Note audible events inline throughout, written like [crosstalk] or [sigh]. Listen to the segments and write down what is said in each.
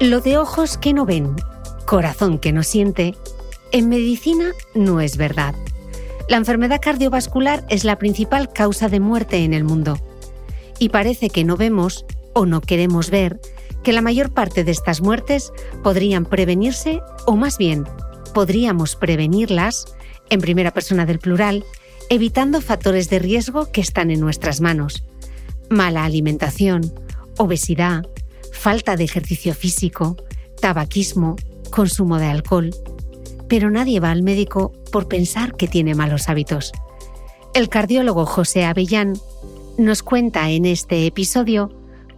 Lo de ojos que no ven, corazón que no siente, en medicina no es verdad. La enfermedad cardiovascular es la principal causa de muerte en el mundo. Y parece que no vemos, o no queremos ver, que la mayor parte de estas muertes podrían prevenirse, o más bien, podríamos prevenirlas, en primera persona del plural, evitando factores de riesgo que están en nuestras manos. Mala alimentación, obesidad, falta de ejercicio físico, tabaquismo, consumo de alcohol. Pero nadie va al médico por pensar que tiene malos hábitos. El cardiólogo José Avellán nos cuenta en este episodio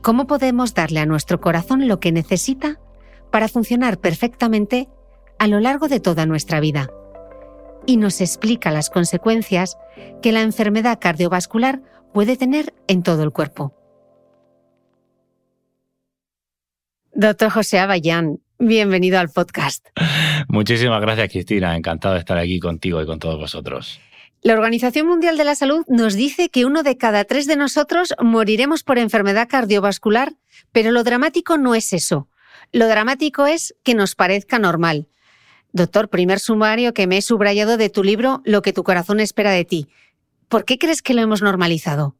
cómo podemos darle a nuestro corazón lo que necesita para funcionar perfectamente a lo largo de toda nuestra vida. Y nos explica las consecuencias que la enfermedad cardiovascular puede tener en todo el cuerpo. Doctor José Abayán, bienvenido al podcast. Muchísimas gracias, Cristina. Encantado de estar aquí contigo y con todos vosotros. La Organización Mundial de la Salud nos dice que uno de cada tres de nosotros moriremos por enfermedad cardiovascular, pero lo dramático no es eso. Lo dramático es que nos parezca normal. Doctor, primer sumario que me he subrayado de tu libro Lo que tu corazón espera de ti. ¿Por qué crees que lo hemos normalizado?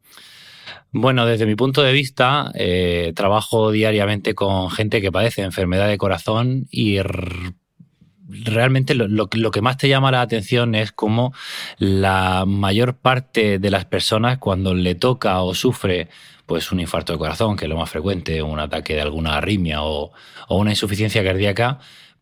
Bueno, desde mi punto de vista, eh, trabajo diariamente con gente que padece enfermedad de corazón y realmente lo, que más te llama la atención es cómo la mayor parte de las personas cuando le toca o sufre pues un infarto de corazón, que es lo más frecuente, un ataque de alguna arritmia o una insuficiencia cardíaca,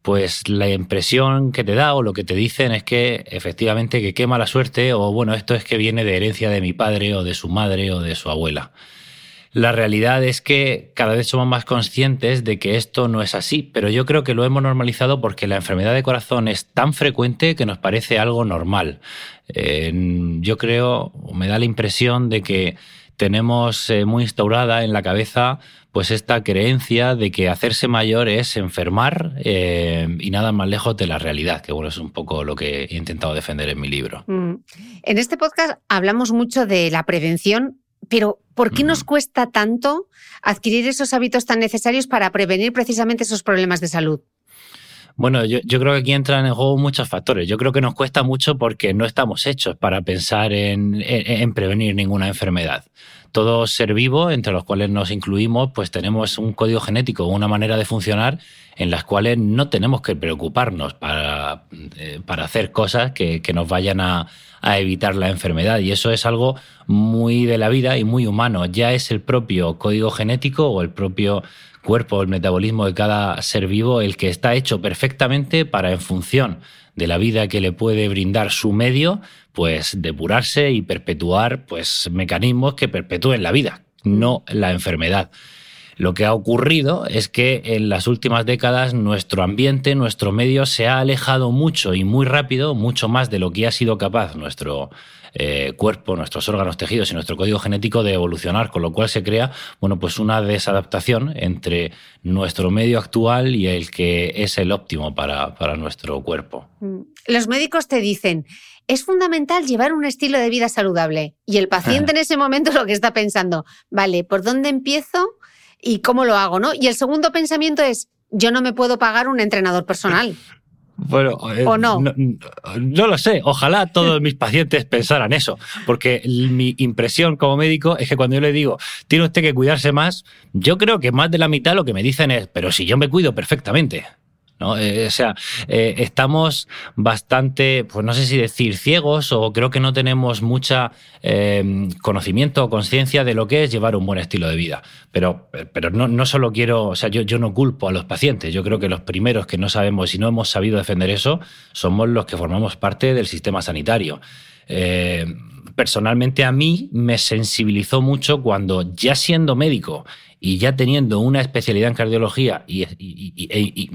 pues la impresión que te da o lo que te dicen es que efectivamente que qué mala suerte o bueno, esto es que viene de herencia de mi padre o de su madre o de su abuela. La realidad es que cada vez somos más conscientes de que esto no es así, pero yo creo que lo hemos normalizado porque la enfermedad de corazón es tan frecuente que nos parece algo normal. yo creo, me da la impresión de que tenemos eh, muy instaurada en la cabeza pues esta creencia de que hacerse mayor es enfermar eh, y nada más lejos de la realidad, que bueno, es un poco lo que he intentado defender en mi libro. Mm. En este podcast hablamos mucho de la prevención, pero ¿por qué nos cuesta tanto adquirir esos hábitos tan necesarios para prevenir precisamente esos problemas de salud? Bueno, yo, creo que aquí entran en juego muchos factores. Yo creo que nos cuesta mucho porque no estamos hechos para pensar en, en, prevenir ninguna enfermedad. Todo ser vivo, entre los cuales nos incluimos, pues tenemos un código genético, una manera de funcionar en las cuales no tenemos que preocuparnos para, eh, para hacer cosas que, que nos vayan a, a evitar la enfermedad. Y eso es algo muy de la vida y muy humano. Ya es el propio código genético o el propio cuerpo, el metabolismo de cada ser vivo, el que está hecho perfectamente para, en función de la vida que le puede brindar su medio, pues depurarse y perpetuar pues mecanismos que perpetúen la vida, no la enfermedad. Lo que ha ocurrido es que en las últimas décadas nuestro ambiente, nuestro medio se ha alejado mucho y muy rápido, mucho más de lo que ha sido capaz nuestro eh, cuerpo, nuestros órganos, tejidos y nuestro código genético de evolucionar, con lo cual se crea, bueno, pues una desadaptación entre nuestro medio actual y el que es el óptimo para, para nuestro cuerpo. Mm. Los médicos te dicen, es fundamental llevar un estilo de vida saludable. Y el paciente en [laughs] ese momento lo que está pensando, vale, ¿por dónde empiezo? y cómo lo hago, ¿no? Y el segundo pensamiento es, yo no me puedo pagar un entrenador personal. [laughs] Bueno, eh, ¿O no? no? lo sé. Ojalá todos mis pacientes pensaran eso, porque mi impresión como médico es que cuando yo le digo, tiene usted que cuidarse más, yo creo que más de la mitad lo que me dicen es, pero si yo me cuido perfectamente. Eh, o sea, eh, estamos bastante, pues no sé si decir ciegos o creo que no tenemos mucha eh, conocimiento o conciencia de lo que es llevar un buen estilo de vida. Pero, pero no, no solo quiero, o sea, yo, yo no culpo a los pacientes. Yo creo que los primeros que no sabemos y no hemos sabido defender eso somos los que formamos parte del sistema sanitario. personalmente a mí me sensibilizó mucho cuando ya siendo médico y ya teniendo una especialidad en cardiología y,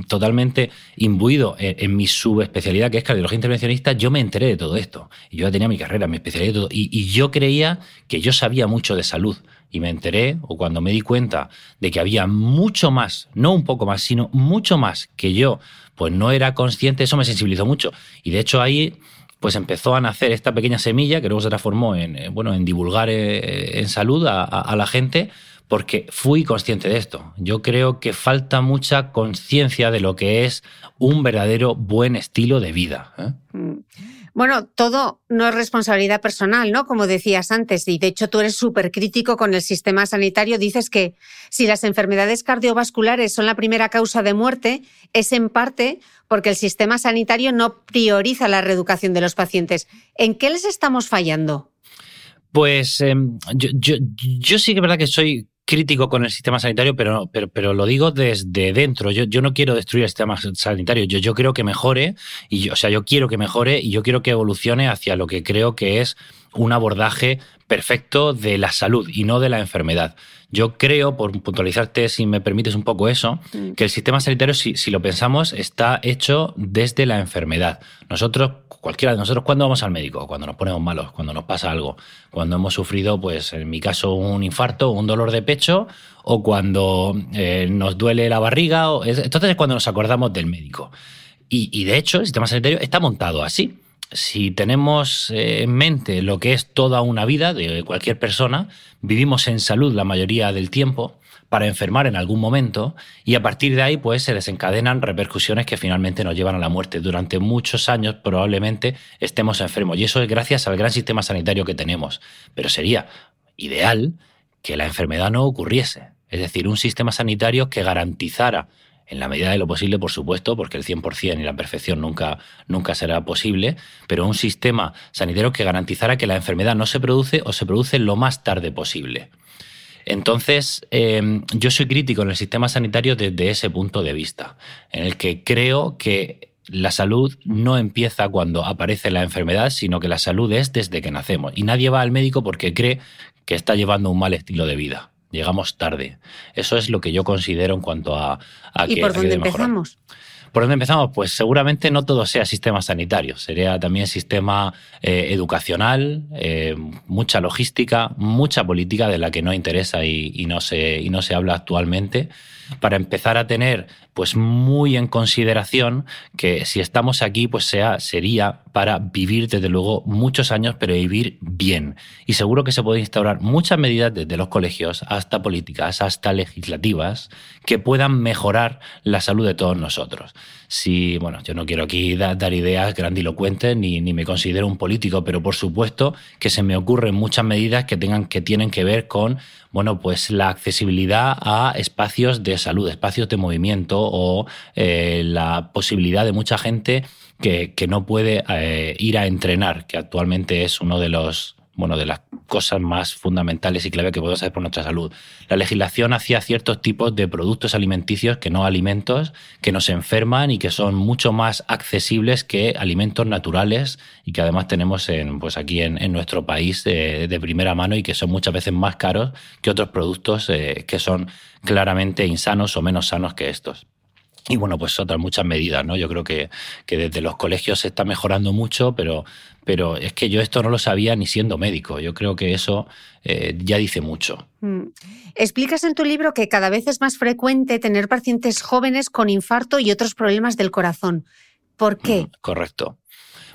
totalmente imbuido en, mi subespecialidad, que es cardiología intervencionista, yo me enteré de todo esto. Yo ya tenía mi carrera, mi especialidad. Y, yo creía que yo sabía mucho de salud. Y me enteré, o cuando me di cuenta de que había mucho más, no un poco más, sino mucho más que yo, pues no era consciente, eso me sensibilizó mucho. Y de hecho ahí pues empezó a nacer esta pequeña semilla que luego se transformó en, eh, bueno, en divulgar eh, en salud a la gente, porque fui consciente de esto. Yo creo que falta mucha conciencia de lo que es un verdadero buen estilo de vida. ¿eh? Mm. Bueno, todo no es responsabilidad personal, ¿no? Como decías antes, y de hecho tú eres súper crítico con el sistema sanitario. Dices que si las enfermedades cardiovasculares son la primera causa de muerte, es en parte porque el sistema sanitario no prioriza la reeducación de los pacientes. ¿En qué les estamos fallando? Pues em, yo, yo, sí que es verdad que soy crítico con el sistema sanitario, pero, pero, pero lo digo desde dentro. Yo, yo no quiero destruir el sistema sanitario. Yo, yo creo que mejore, y yo, o sea, yo quiero que mejore y yo quiero que evolucione hacia lo que creo que es un abordaje perfecto de la salud y no de la enfermedad. Yo creo, por puntualizarte, si me permites un poco eso, mm. que el sistema sanitario, si, si, lo pensamos, está hecho desde la enfermedad. Nosotros, cualquiera de nosotros, ¿cuándo vamos al médico? Cuando nos ponemos malos, cuando nos pasa algo, cuando hemos sufrido, pues en mi caso, un infarto, un dolor de pecho, o cuando eh, nos duele la barriga. entonces es cuando nos acordamos del médico. Y, y de hecho, el sistema sanitario está montado así si tenemos eh, en mente lo que es toda una vida de cualquier persona, vivimos en salud la mayoría del tiempo para enfermar en algún momento y a partir de ahí pues se desencadenan repercusiones que finalmente nos llevan a la muerte. Durante muchos años probablemente estemos enfermos y eso es gracias al gran sistema sanitario que tenemos. Pero sería ideal que la enfermedad no ocurriese. Es decir, un sistema sanitario que garantizara en la medida de lo posible, por supuesto, porque el 100% y la perfección nunca, nunca será posible, pero un sistema sanitario que garantizara que la enfermedad no se produce o se produce lo más tarde posible. Entonces, em, yo soy crítico en el sistema sanitario desde ese punto de vista, en el que creo que la salud no empieza cuando aparece la enfermedad, sino que la salud es desde que nacemos. Y nadie va al médico porque cree que está llevando un mal estilo de vida llegamos tarde. Eso es lo que yo considero en cuanto a... a ¿Y por dónde empezamos? ¿Por dónde empezamos? Pues seguramente no todo sea sistema sanitario, sería también sistema eh, educacional, eh, mucha logística, mucha política de la que no interesa y, no se, y no se habla actualmente, para empezar a tener pues muy en consideración que si estamos aquí, pues sea, sería para vivir desde luego muchos años, pero vivir bien. Y seguro que se pueden instaurar muchas medidas desde los colegios hasta políticas, hasta legislativas, que puedan mejorar la salud de todos nosotros. Si, bueno, yo no quiero aquí dar, ideas grandilocuentes ni, ni me considero un político, pero por supuesto que se me ocurren muchas medidas que tengan que tienen que ver con bueno, pues la accesibilidad a espacios de salud, espacios de movimiento o eh, la posibilidad de mucha gente que, no puede eh, ir a entrenar, que actualmente es uno de los bueno, de las cosas más fundamentales y clave que podemos hacer por nuestra salud. La legislación hacía ciertos tipos de productos alimenticios que no alimentos, que nos enferman y que son mucho más accesibles que alimentos naturales y que además tenemos en, pues aquí en, nuestro país de, primera mano y que son muchas veces más caros que otros productos eh, que son claramente insanos o menos sanos que estos. Y bueno, pues otras muchas medidas, ¿no? Yo creo que, que, desde los colegios se está mejorando mucho, pero, pero es que yo esto no lo sabía ni siendo médico. Yo creo que eso eh, ya dice mucho. Mm. Explicas en tu libro que cada vez es más frecuente tener pacientes jóvenes con infarto y otros problemas del corazón. ¿Por qué? Mm, correcto.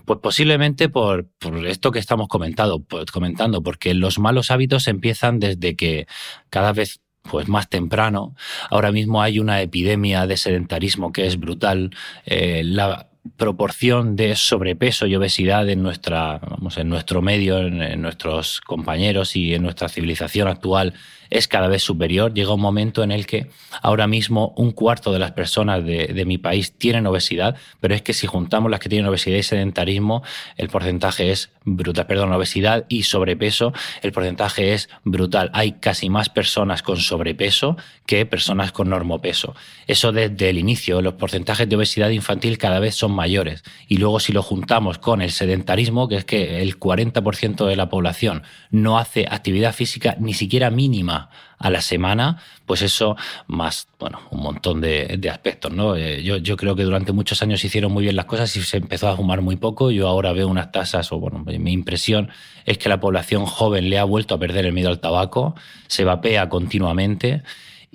Pues posiblemente por, por, esto que estamos comentando, pues comentando, porque los malos hábitos empiezan desde que cada vez pues más temprano. Ahora mismo hay una epidemia de sedentarismo que es brutal. Eh, la proporción de sobrepeso y obesidad en nuestra, vamos, en nuestro medio, en, nuestros compañeros y en nuestra civilización actual es cada vez superior. Llega un momento en el que ahora mismo un cuarto de las personas de, mi país tienen obesidad, pero es que si juntamos las que tienen obesidad y sedentarismo, el porcentaje es brutal. Perdón, obesidad y sobrepeso, el porcentaje es brutal. Hay casi más personas con sobrepeso que personas con normopeso. Eso desde el inicio, los porcentajes de obesidad infantil cada vez son mayores. Y luego si lo juntamos con el sedentarismo, que es que el 40% de la población no hace actividad física ni siquiera mínima a la semana, pues eso más, bueno, un montón de, aspectos, ¿no? Eh, yo, yo, creo que durante muchos años se hicieron muy bien las cosas y se empezó a fumar muy poco. Yo ahora veo unas tasas, o bueno, mi impresión es que la población joven le ha vuelto a perder el miedo al tabaco, se vapea continuamente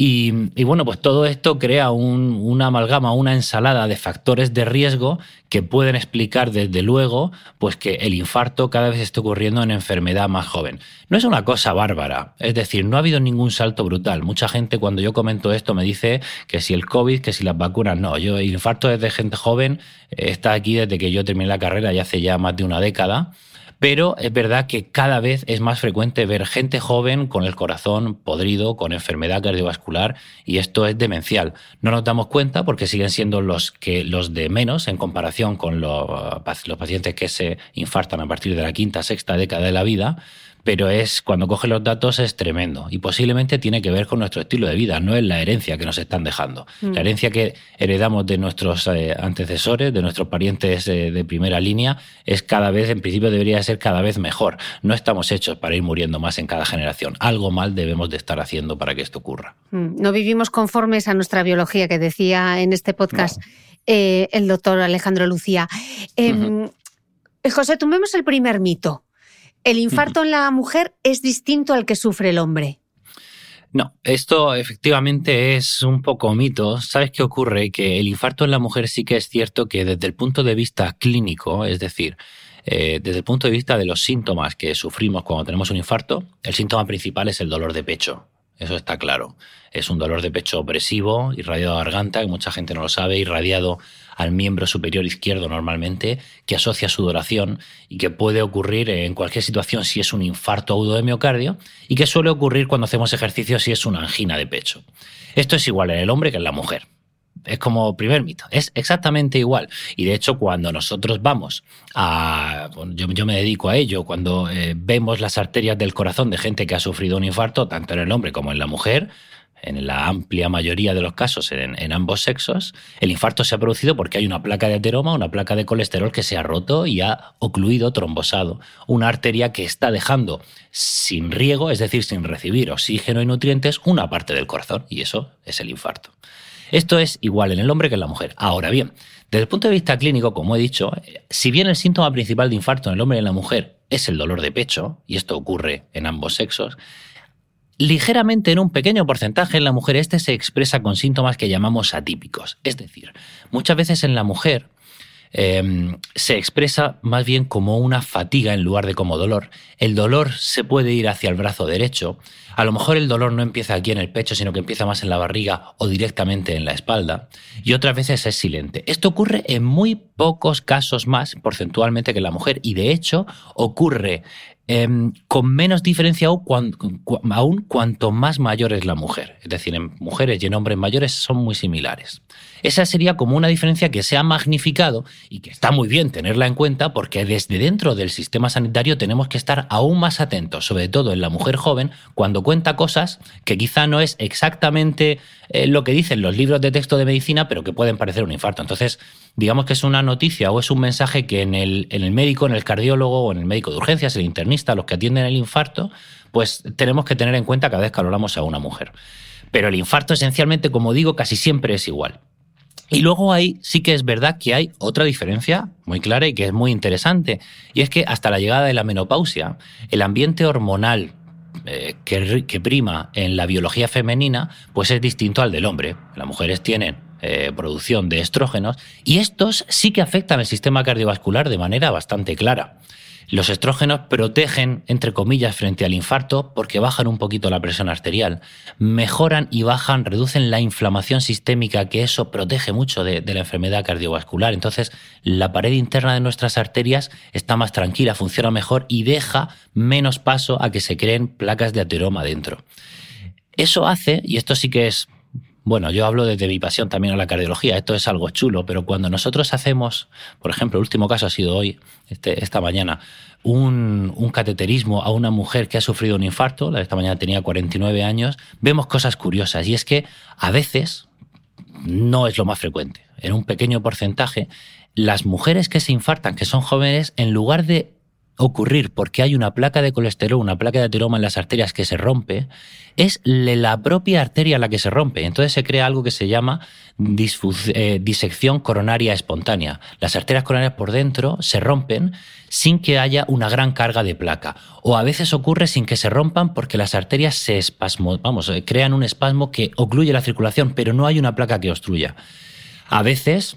y, bueno, pues todo esto crea una amalgama, una ensalada de factores de riesgo que pueden explicar desde luego pues que el infarto cada vez está ocurriendo en enfermedad más joven. No es una cosa bárbara, es decir, no ha habido ningún salto brutal. Mucha gente cuando yo comento esto me dice que si el COVID, que si las vacunas, no, yo el infarto desde gente joven eh, está aquí desde que yo terminé la carrera y hace ya más de una década pero es verdad que cada vez es más frecuente ver gente joven con el corazón podrido, con enfermedad cardiovascular, y esto es demencial. No nos damos cuenta porque siguen siendo los, que, los de menos en comparación con los, los pacientes que se infartan a partir de la quinta, sexta década de la vida, pero es cuando coge los datos es tremendo y posiblemente tiene que ver con nuestro estilo de vida, no es la herencia que nos están dejando. Mm. La herencia que heredamos de nuestros eh, antecesores, de nuestros parientes eh, de primera línea, es cada vez, en principio debería ser cada vez mejor. No estamos hechos para ir muriendo más en cada generación. Algo mal debemos de estar haciendo para que esto ocurra. Mm. No vivimos conformes a nuestra biología, que decía en este podcast eh, el doctor Alejandro Lucía. Em, José, tomemos el primer mito. ¿El infarto en la mujer es distinto al que sufre el hombre? No, esto efectivamente es un poco mito. ¿Sabes qué ocurre? Que el infarto en la mujer sí que es cierto que desde el punto de vista clínico, es decir, eh, desde el punto de vista de los síntomas que sufrimos cuando tenemos un infarto, el síntoma principal es el dolor de pecho. Eso está claro. Es un dolor de pecho opresivo, irradiado a garganta, que mucha gente no lo sabe, irradiado al miembro superior izquierdo normalmente, que asocia sudoración y que puede ocurrir en cualquier situación si es un infarto agudo de miocardio y que suele ocurrir cuando hacemos ejercicio si es una angina de pecho. Esto es igual en el hombre que en la mujer. Es como primer mito, es exactamente igual. Y de hecho, cuando nosotros vamos a. yo, me dedico a ello, cuando eh, vemos las arterias del corazón de gente que ha sufrido un infarto, tanto en el hombre como en la mujer, en la amplia mayoría de los casos en, ambos sexos, el infarto se ha producido porque hay una placa de ateroma, una placa de colesterol que se ha roto y ha ocluido, trombosado, una arteria que está dejando sin riego, es decir, sin recibir oxígeno y nutrientes, una parte del corazón, y eso es el infarto. Esto es igual en el hombre que en la mujer. Ahora bien, desde el punto de vista clínico, como he dicho, si bien el síntoma principal de infarto en el hombre y en la mujer es el dolor de pecho, y esto ocurre en ambos sexos, ligeramente en un pequeño porcentaje en la mujer este se expresa con síntomas que llamamos atípicos. Es decir, muchas veces en la mujer Em, se expresa más bien como una fatiga en lugar de como dolor. El dolor se puede ir hacia el brazo derecho. A lo mejor el dolor no empieza aquí en el pecho, sino que empieza más en la barriga o directamente en la espalda. Y otras veces es silente. Esto ocurre en muy pocos casos más porcentualmente que la mujer y de hecho ocurre em, con menos diferencia aún cuanto más mayor es la mujer. Es decir, en mujeres y en hombres mayores son muy similares. Esa sería como una diferencia que se ha magnificado y que está muy bien tenerla en cuenta porque desde dentro del sistema sanitario tenemos que estar aún más atentos, sobre todo en la mujer joven, cuando cuenta cosas que quizá no es exactamente eh, lo que dicen los libros de texto de medicina, pero que pueden parecer un infarto. Entonces, digamos que es una noticia o es un mensaje que en el, en el médico, en el cardiólogo o en el médico de urgencias, el internista, los que atienden el infarto, pues tenemos que tener en cuenta cada vez que hablamos a una mujer. Pero el infarto esencialmente, como digo, casi siempre es igual. Y luego ahí sí que es verdad que hay otra diferencia muy clara y que es muy interesante. Y es que hasta la llegada de la menopausia, el ambiente hormonal eh, que, prima en la biología femenina, pues es distinto al del hombre. Las mujeres tienen eh, producción de estrógenos y estos sí que afectan el sistema cardiovascular de manera bastante clara. Los estrógenos protegen, entre comillas, frente al infarto porque bajan un poquito la presión arterial, mejoran y bajan, reducen la inflamación sistémica, que eso protege mucho de, la enfermedad cardiovascular. Entonces, la pared interna de nuestras arterias está más tranquila, funciona mejor y deja menos paso a que se creen placas de ateroma dentro. Eso hace, y esto sí que es bueno, yo hablo desde mi pasión también a la cardiología, esto es algo chulo, pero cuando nosotros hacemos, por ejemplo, el último caso ha sido hoy, este, esta mañana, un, un, cateterismo a una mujer que ha sufrido un infarto, la de esta mañana tenía 49 años, vemos cosas curiosas y es que a veces, no es lo más frecuente, en un pequeño porcentaje, las mujeres que se infartan, que son jóvenes, en lugar de ocurrir porque hay una placa de colesterol, una placa de ateroma en las arterias que se rompe, es la propia arteria la que se rompe. Entonces se crea algo que se llama eh, disección coronaria espontánea. Las arterias coronarias por dentro se rompen sin que haya una gran carga de placa. O a veces ocurre sin que se rompan porque las arterias se espasmo, vamos, eh, crean un espasmo que ocluye la circulación, pero no hay una placa que obstruya. A veces,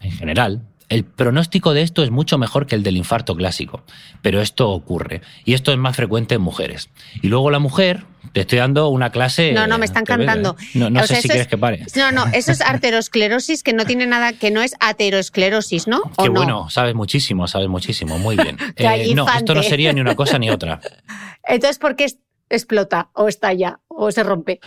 en general, el pronóstico de esto es mucho mejor que el del infarto clásico, pero esto ocurre y esto es más frecuente en mujeres. Y luego la mujer, te estoy dando una clase. No, no, me están cantando. No, no sé si quieres que pare. No, no, eso es arteriosclerosis que no tiene nada, que no es aterosclerosis, ¿no? Qué bueno, sabes muchísimo, sabes muchísimo, muy bien. [laughs] Eh, no, esto no sería ni una cosa ni otra. [laughs] Entonces, ¿por qué explota o estalla o se rompe?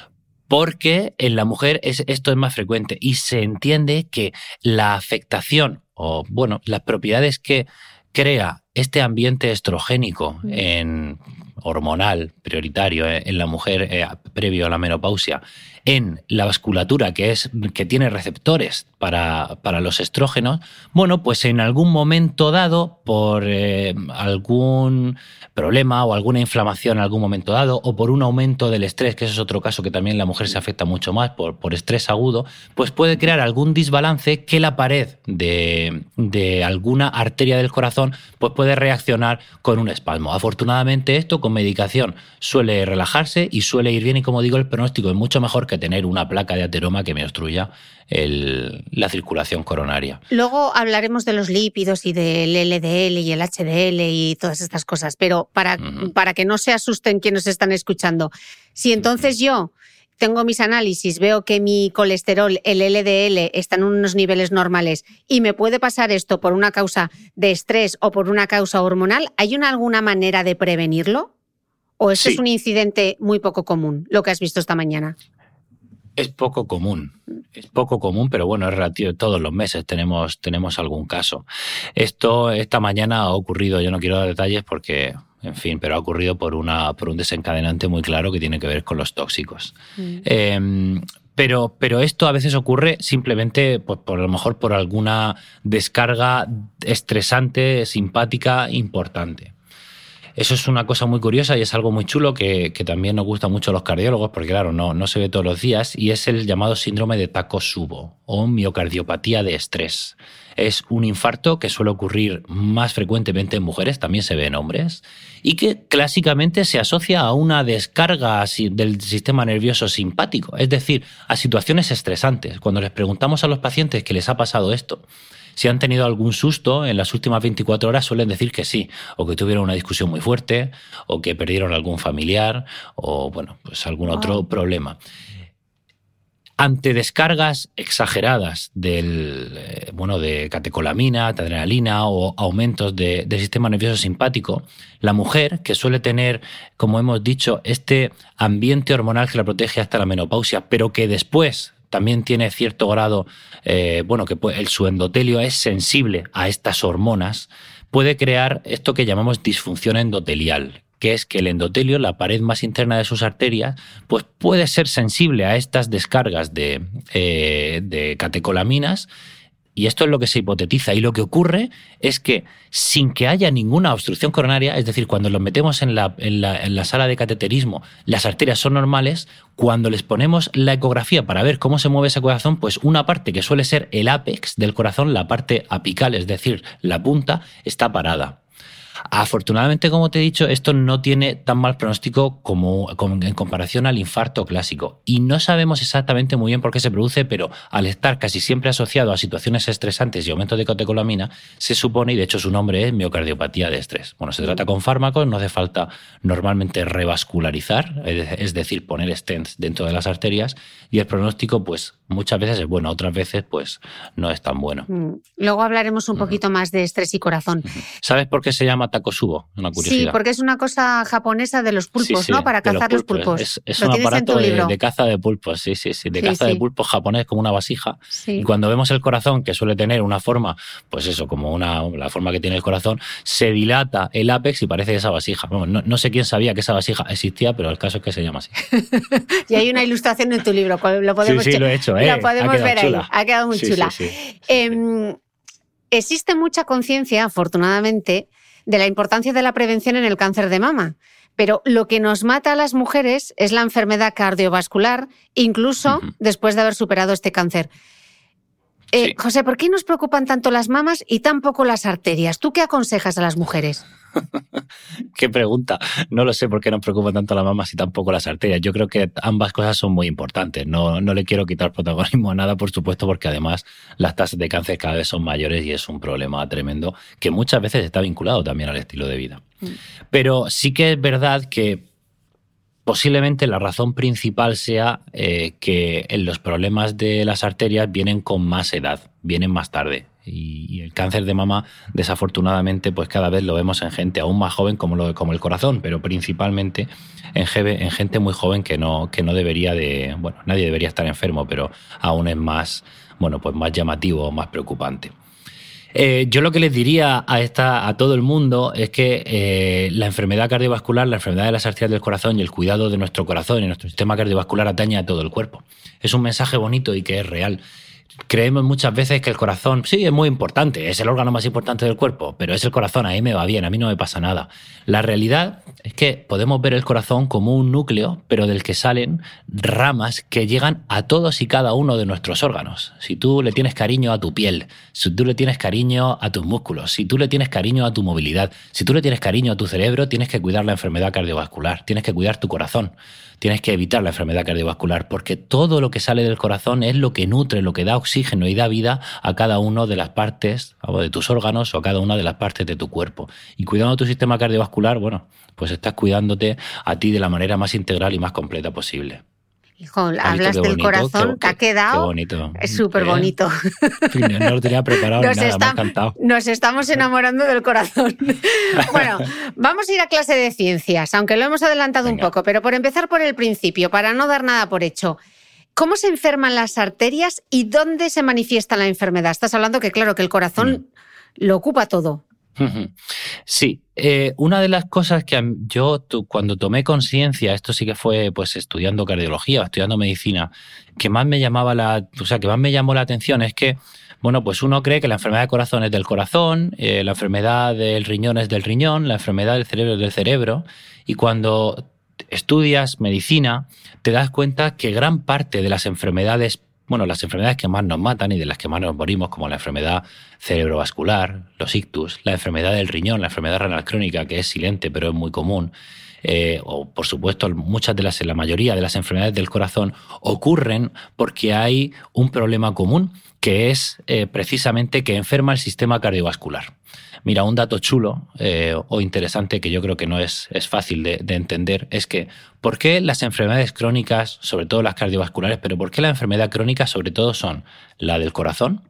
porque en la mujer esto es más frecuente y se entiende que la afectación o, bueno, las propiedades que crea este ambiente estrogénico mm. en hormonal prioritario eh, en la mujer eh, previo a la menopausia en la vasculatura que es que tiene receptores para, para los estrógenos, bueno, pues en algún momento dado, por eh, algún problema o alguna inflamación en algún momento dado, o por un aumento del estrés, que ese es otro caso que también la mujer se afecta mucho más por, por estrés agudo, pues puede crear algún desbalance que la pared de, de alguna arteria del corazón pues puede reaccionar con un espasmo. Afortunadamente esto con medicación suele relajarse y suele ir bien y como digo el pronóstico es mucho mejor que tener una placa de ateroma que me obstruya la circulación coronaria. Luego hablaremos de los lípidos y del LDL y el HDL y todas estas cosas, pero para, para que no se asusten quienes están escuchando, si entonces yo tengo mis análisis, veo que mi colesterol, el LDL, está en unos niveles normales y me puede pasar esto por una causa de estrés o por una causa hormonal, ¿hay una, alguna manera de prevenirlo? ¿O eso es un incidente muy poco común, lo que has visto esta mañana? Es poco común, es poco común, pero bueno, es relativo. Todos los meses tenemos, tenemos algún caso. Esto esta mañana ha ocurrido, yo no quiero dar detalles porque, en fin, pero ha ocurrido por, una, por un desencadenante muy claro que tiene que ver con los tóxicos. Mm. Em, pero, pero, esto a veces ocurre simplemente por, por, a lo mejor por alguna descarga estresante, simpática, importante. Eso es una cosa muy curiosa y es algo muy chulo que, también nos gusta mucho a los cardiólogos, porque claro, no, no se ve todos los días, y es el llamado síndrome de Takotsubo o miocardiopatía de estrés. Es un infarto que suele ocurrir más frecuentemente en mujeres, también se ve en hombres, y que clásicamente se asocia a una descarga del sistema nervioso simpático, es decir, a situaciones estresantes. Cuando les preguntamos a los pacientes que les ha pasado esto, si han tenido algún susto en las últimas 24 horas, suelen decir que sí, o que tuvieron una discusión muy fuerte, o que perdieron algún familiar, o bueno, pues algún otro problema. Ante descargas exageradas del, eh, bueno, de catecolamina, de adrenalina o aumentos del sistema nervioso simpático, la mujer, que suele tener, como hemos dicho, este ambiente hormonal que la protege hasta la menopausia, pero que después también tiene cierto grado, eh, bueno, que el, su endotelio es sensible a estas hormonas, puede crear esto que llamamos disfunción endotelial, que es que el endotelio, la pared más interna de sus arterias, pues puede ser sensible a estas descargas de, eh, de catecolaminas y esto es lo que se hipotetiza. Y lo que ocurre es que sin que haya ninguna obstrucción coronaria, es decir, cuando los metemos en la, en la, sala de cateterismo, las arterias son normales, cuando les ponemos la ecografía para ver cómo se mueve ese corazón, pues una parte que suele ser el apex del corazón, la parte apical, es decir, la punta, está parada. Afortunadamente, como te he dicho, esto no tiene tan mal pronóstico como, en comparación al infarto clásico. Y no sabemos exactamente muy bien por qué se produce, pero al estar casi siempre asociado a situaciones estresantes y aumento de catecolamina, se supone, y de hecho su nombre es miocardiopatía de estrés. Bueno, se trata con fármacos, no hace falta normalmente revascularizar, es decir, poner stents dentro de las arterias, y el pronóstico, pues muchas veces es bueno, otras veces, pues no es tan bueno. Mm. Luego hablaremos un poquito más de estrés y corazón. ¿Sabes por qué se llama Takosubo? Una curiosidad. Sí, porque es una cosa japonesa de los pulpos, ¿no? Para cazar los pulpos. Es, un aparato de, caza de pulpos, sí, sí, sí. De caza de pulpos japonés como una vasija. Y cuando vemos el corazón, que suele tener una forma, pues eso, como una, la forma que tiene el corazón, se dilata el apex y parece esa vasija. no, sé quién sabía que esa vasija existía, pero el caso es que se llama así. [laughs] y hay una ilustración en tu libro, lo podemos Sí, sí, lo he hecho, ¿eh? Lo podemos ver ahí. Ha quedado muy chula. Em, existe mucha conciencia, afortunadamente, de la importancia de la prevención en el cáncer de mama. Pero lo que nos mata a las mujeres es la enfermedad cardiovascular, incluso después de haber superado este cáncer. Eh, José, ¿por qué nos preocupan tanto las mamas y tan poco las arterias? ¿Tú qué aconsejas a las mujeres? [laughs] Qué pregunta. No lo sé por qué nos preocupa tanto la mama y tampoco las arterias. Yo creo que ambas cosas son muy importantes. No, no le quiero quitar protagonismo a nada, por supuesto, porque además las tasas de cáncer cada vez son mayores y es un problema tremendo que muchas veces está vinculado también al estilo de vida. Mm. Pero sí que es verdad que posiblemente la razón principal sea eh, que los problemas de las arterias vienen con más edad, vienen más tarde. Y, el cáncer de mama, desafortunadamente, pues cada vez lo vemos en gente aún más joven como, lo, como el corazón, pero principalmente en, en, gente muy joven que no, que no debería de, bueno, nadie debería estar enfermo, pero aún es más, bueno, pues más llamativo, más preocupante. Eh, yo lo que les diría a, esta, a todo el mundo es que eh, la enfermedad cardiovascular, la enfermedad de las arterias del corazón y el cuidado de nuestro corazón y nuestro sistema cardiovascular atañe a todo el cuerpo. Es un mensaje bonito y que es real creemos muchas veces que el corazón, sí, es muy importante, es el órgano más importante del cuerpo, pero es el corazón, a mí me va bien, a mí no me pasa nada. La realidad es que podemos ver el corazón como un núcleo, pero del que salen ramas que llegan a todos y cada uno de nuestros órganos. Si tú le tienes cariño a tu piel, si tú le tienes cariño a tus músculos, si tú le tienes cariño a tu movilidad, si tú le tienes cariño a tu cerebro, tienes que cuidar la enfermedad cardiovascular, tienes que cuidar tu corazón tienes que evitar la enfermedad cardiovascular, porque todo lo que sale del corazón es lo que nutre, lo que da oxígeno y da vida a cada una de las partes de tus órganos o a cada una de las partes de tu cuerpo. Y cuidando tu sistema cardiovascular, bueno, pues estás cuidándote a ti de la manera más integral y más completa posible. Hijo, hablas del corazón, que ha quedado. Es súper bonito. No lo tenía preparado nos nada, me ha encantado. Nos estamos enamorando del corazón. [laughs] bueno, vamos a ir a clase de ciencias, aunque lo hemos adelantado un poco, pero por empezar por el principio, para no dar nada por hecho. ¿Cómo se enferman las arterias y dónde se manifiesta la enfermedad? Estás hablando que, claro, que el corazón mm. lo ocupa todo. Sí, eh, una de las cosas que yo cuando tomé conciencia, esto sí que fue pues estudiando cardiología, estudiando medicina, que más me llamaba la, o sea, que más me llamó la atención es que Bueno, pues uno cree que la enfermedad de corazón es del corazón, eh, la enfermedad del riñón es del riñón, la enfermedad del cerebro es del cerebro, y cuando estudias medicina, te das cuenta que gran parte de las enfermedades bueno, las enfermedades que más nos matan y de las que más nos morimos, como la enfermedad cerebrovascular, los ictus, la enfermedad del riñón, la enfermedad renal crónica, que es silente pero es muy común, eh, o por supuesto muchas de las, la mayoría de las enfermedades del corazón ocurren porque hay un problema común que es eh, precisamente que enferma el sistema cardiovascular. Mira, un dato chulo eh, o interesante que yo creo que no es, es fácil de, entender es que ¿por qué las enfermedades crónicas, sobre todo las cardiovasculares, pero por qué la enfermedad crónica sobre todo son la del corazón,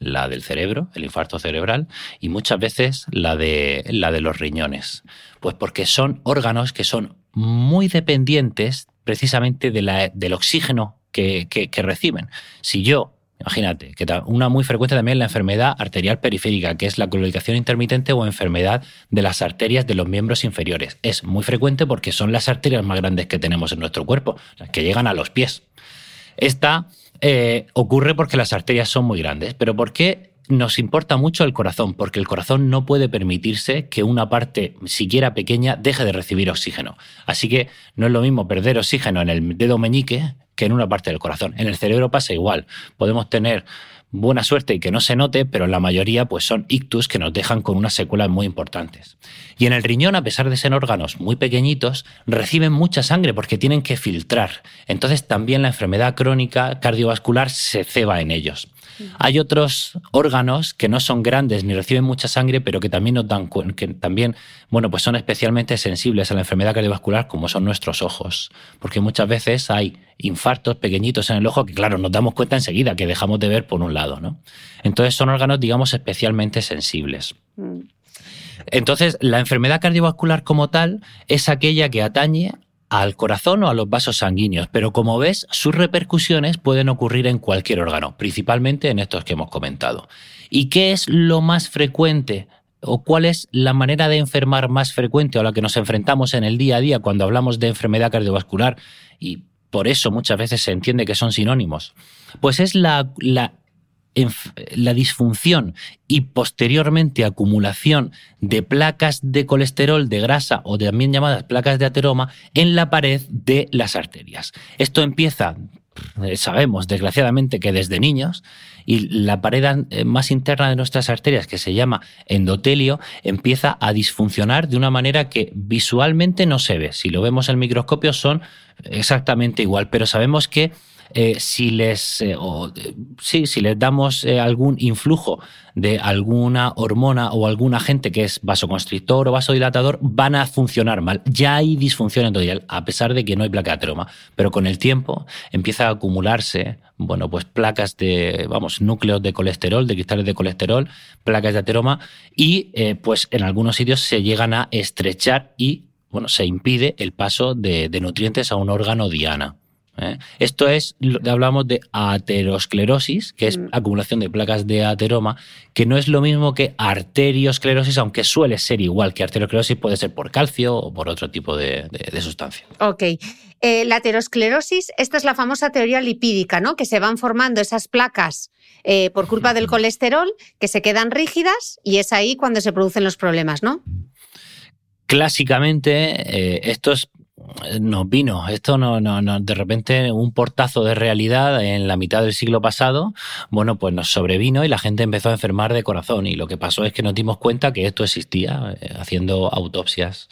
la del cerebro, el infarto cerebral, y muchas veces la de, la de los riñones? Pues porque son órganos que son muy dependientes precisamente de la, del oxígeno que, que reciben. Si yo Imagínate, que una muy frecuente también es la enfermedad arterial periférica, que es la claudicación intermitente o enfermedad de las arterias de los miembros inferiores. Es muy frecuente porque son las arterias más grandes que tenemos en nuestro cuerpo, las que llegan a los pies. Esta eh, ocurre porque las arterias son muy grandes. Pero ¿por qué nos importa mucho el corazón? Porque el corazón no puede permitirse que una parte siquiera pequeña deje de recibir oxígeno. Así que no es lo mismo perder oxígeno en el dedo meñique que en una parte del corazón. En el cerebro pasa igual. Podemos tener buena suerte y que no se note, pero la mayoría pues son ictus que nos dejan con unas secuelas muy importantes. Y en el riñón, a pesar de ser órganos muy pequeñitos, reciben mucha sangre porque tienen que filtrar. Entonces también la enfermedad crónica cardiovascular se ceba en ellos. Hay otros órganos que no son grandes ni reciben mucha sangre, pero que también nos dan que también, bueno, pues son especialmente sensibles a la enfermedad cardiovascular, como son nuestros ojos, porque muchas veces hay infartos pequeñitos en el ojo que, claro, nos damos cuenta enseguida que dejamos de ver por un lado, ¿no? Entonces son órganos, digamos, especialmente sensibles. Mm. Entonces, la enfermedad cardiovascular como tal es aquella que atañe al corazón o a los vasos sanguíneos, pero como ves, sus repercusiones pueden ocurrir en cualquier órgano, principalmente en estos que hemos comentado. ¿Y qué es lo más frecuente o cuál es la manera de enfermar más frecuente a la que nos enfrentamos en el día a día cuando hablamos de enfermedad cardiovascular? Y por eso muchas veces se entiende que son sinónimos. Pues es la, la la disfunción y posteriormente acumulación de placas de colesterol, de grasa o también llamadas placas de ateroma en la pared de las arterias. Esto empieza, eh, sabemos desgraciadamente que desde niños, y la pared eh, más interna de nuestras arterias, que se llama endotelio, empieza a disfuncionar de una manera que visualmente no se ve. Si lo vemos en microscopio son exactamente igual, pero sabemos que eh, si les eh, sí, si les damos eh, algún influjo de alguna hormona o algún agente que es vasoconstrictor o vasodilatador, van a funcionar mal. Ya hay disfunción endotelial, a pesar de que no hay placa de ateroma. Pero con el tiempo empieza a acumularse, bueno, pues placas de, vamos, núcleos de colesterol, de cristales de colesterol, placas de ateroma, y pues en algunos sitios se llegan a estrechar y bueno, se impide el paso de nutrientes a un órgano diana. ¿Eh? Esto es, hablamos de aterosclerosis, que es mm. acumulación de placas de ateroma, que no es lo mismo que arteriosclerosis, aunque suele ser igual que arteriosclerosis, puede ser por calcio o por otro tipo de, sustancia. Ok. Eh, la aterosclerosis, esta es la famosa teoría lipídica, ¿no? Que se van formando esas placas eh, por culpa del colesterol, que se quedan rígidas y es ahí cuando se producen los problemas, ¿no? Clásicamente, esto es nos vino. Esto no, no, de repente un portazo de realidad en la mitad del siglo pasado, bueno, pues nos sobrevino y la gente empezó a enfermar de corazón. Y lo que pasó es que nos dimos cuenta que esto existía eh, haciendo autopsias.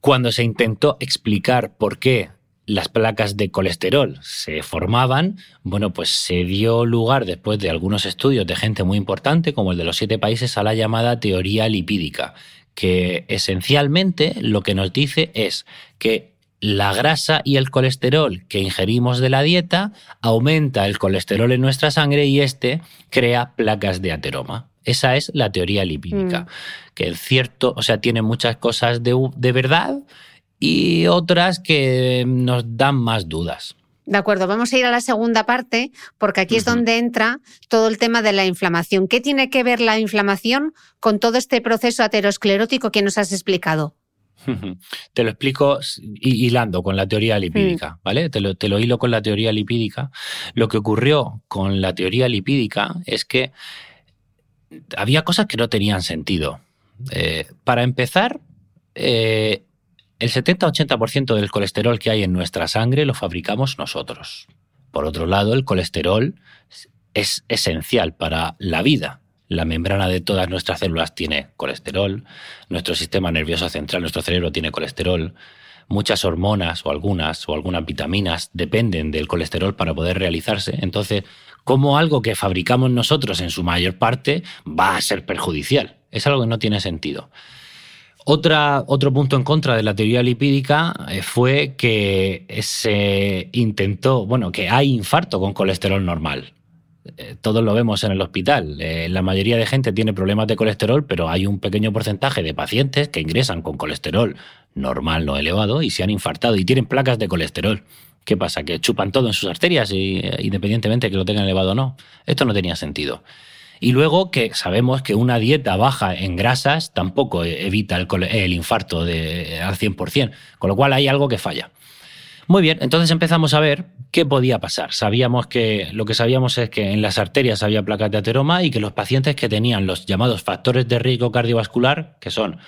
Cuando se intentó explicar por qué las placas de colesterol se formaban, bueno, pues se dio lugar después de algunos estudios de gente muy importante, como el de los siete países, a la llamada teoría lipídica, que esencialmente lo que nos dice es que la grasa y el colesterol que ingerimos de la dieta aumenta el colesterol en nuestra sangre y este crea placas de ateroma. Esa es la teoría lipídica, mm. que es cierto, o sea, tiene muchas cosas de, de verdad y otras que nos dan más dudas. De acuerdo, vamos a ir a la segunda parte porque aquí es donde entra todo el tema de la inflamación. ¿Qué tiene que ver la inflamación con todo este proceso aterosclerótico que nos has explicado? [laughs] Te lo explico hilando con la teoría lipídica, mm. ¿vale? Te lo, te lo hilo con la teoría lipídica. Lo que ocurrió con la teoría lipídica es que había cosas que no tenían sentido. Eh, para empezar, eh, el 70-80% del colesterol que hay en nuestra sangre lo fabricamos nosotros. Por otro lado, el colesterol es esencial para la vida. La membrana de todas nuestras células tiene colesterol, nuestro sistema nervioso central, nuestro cerebro tiene colesterol, muchas hormonas o algunas o algunas vitaminas dependen del colesterol para poder realizarse. Entonces, ¿cómo algo que fabricamos nosotros en su mayor parte va a ser perjudicial? Es algo que no tiene sentido. Otra, otro punto en contra de la teoría lipídica eh, fue que se intentó, bueno, que hay infarto con colesterol normal. Eh, todos lo vemos en el hospital. Eh, la mayoría de gente tiene problemas de colesterol, pero hay un pequeño porcentaje de pacientes que ingresan con colesterol normal, no elevado, y se han infartado y tienen placas de colesterol. ¿Qué pasa? ¿Que chupan todo en sus arterias y, independientemente de que lo tengan elevado o no? Esto no tenía sentido. Y luego que sabemos que una dieta baja en grasas tampoco evita el, infarto de, al 100%, con lo cual hay algo que falla. Muy bien, entonces empezamos a ver qué podía pasar. Sabíamos que lo que sabíamos es que en las arterias había placas de ateroma y que los pacientes que tenían los llamados factores de riesgo cardiovascular, que son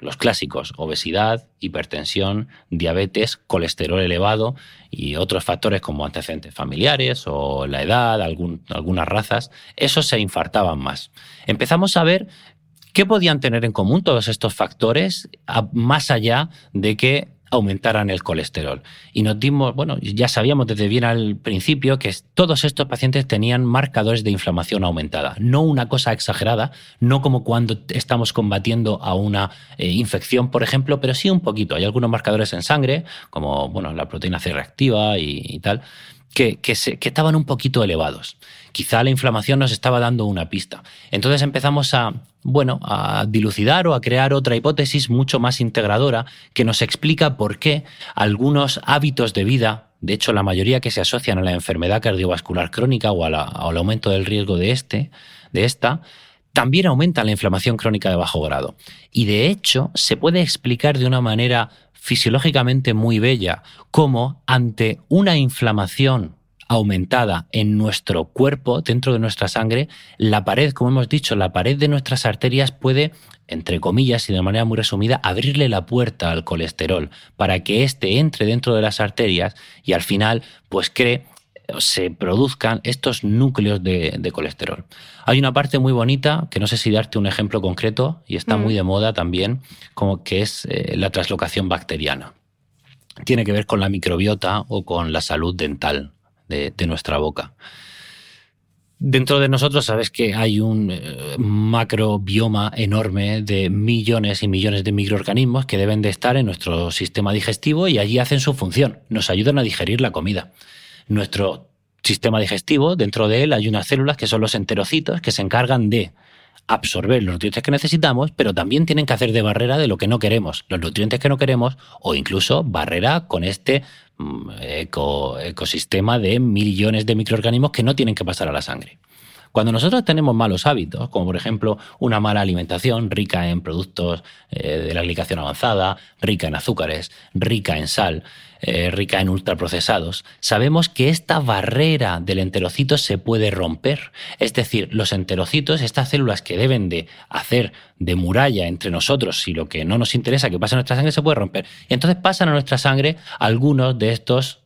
los clásicos, obesidad, hipertensión, diabetes, colesterol elevado y otros factores como antecedentes familiares o la edad, algunas razas, esos se infartaban más. Empezamos a ver qué podían tener en común todos estos factores más allá de que aumentaran el colesterol. Y nos dimos, bueno, ya sabíamos desde bien al principio que todos estos pacientes tenían marcadores de inflamación aumentada. No una cosa exagerada, no como cuando estamos combatiendo a una eh, infección, por ejemplo, pero sí un poquito. Hay algunos marcadores en sangre, como bueno, la proteína C reactiva y, tal, que, que, que estaban un poquito elevados. Quizá la inflamación nos estaba dando una pista. Entonces empezamos a bueno, a dilucidar o a crear otra hipótesis mucho más integradora que nos explica por qué algunos hábitos de vida, de hecho la mayoría que se asocian a la enfermedad cardiovascular crónica o, al aumento del riesgo de, este, de esta, también aumentan la inflamación crónica de bajo grado. Y de hecho se puede explicar de una manera fisiológicamente muy bella cómo ante una inflamación aumentada en nuestro cuerpo, dentro de nuestra sangre, la pared, como hemos dicho, la pared de nuestras arterias puede, entre comillas y de manera muy resumida, abrirle la puerta al colesterol para que éste entre dentro de las arterias y al final, pues cree se produzcan estos núcleos de, colesterol. Hay una parte muy bonita, que no sé si darte un ejemplo concreto, y está muy mm. de moda también, como que es eh, la translocación bacteriana. Tiene que ver con la microbiota o con la salud dental de, nuestra boca. Dentro de nosotros sabes que hay un eh, macrobioma enorme de millones y millones de microorganismos que deben de estar en nuestro sistema digestivo y allí hacen su función, nos ayudan a digerir la comida. Nuestro sistema digestivo, dentro de él hay unas células que son los enterocitos que se encargan de absorber los nutrientes que necesitamos, pero también tienen que hacer de barrera de lo que no queremos, los nutrientes que no queremos o incluso barrera con este mm, ecosistema de millones de microorganismos que no tienen que pasar a la sangre. Cuando nosotros tenemos malos hábitos, como por ejemplo una mala alimentación rica en productos eh, de la glicación avanzada, rica en azúcares, rica en sal, eh, rica en ultraprocesados, sabemos que esta barrera del enterocito se puede romper. Es decir, los enterocitos, estas células que deben de hacer de muralla entre nosotros y lo que no nos interesa que pase a nuestra sangre se puede romper. Y entonces pasan a nuestra sangre algunos de estos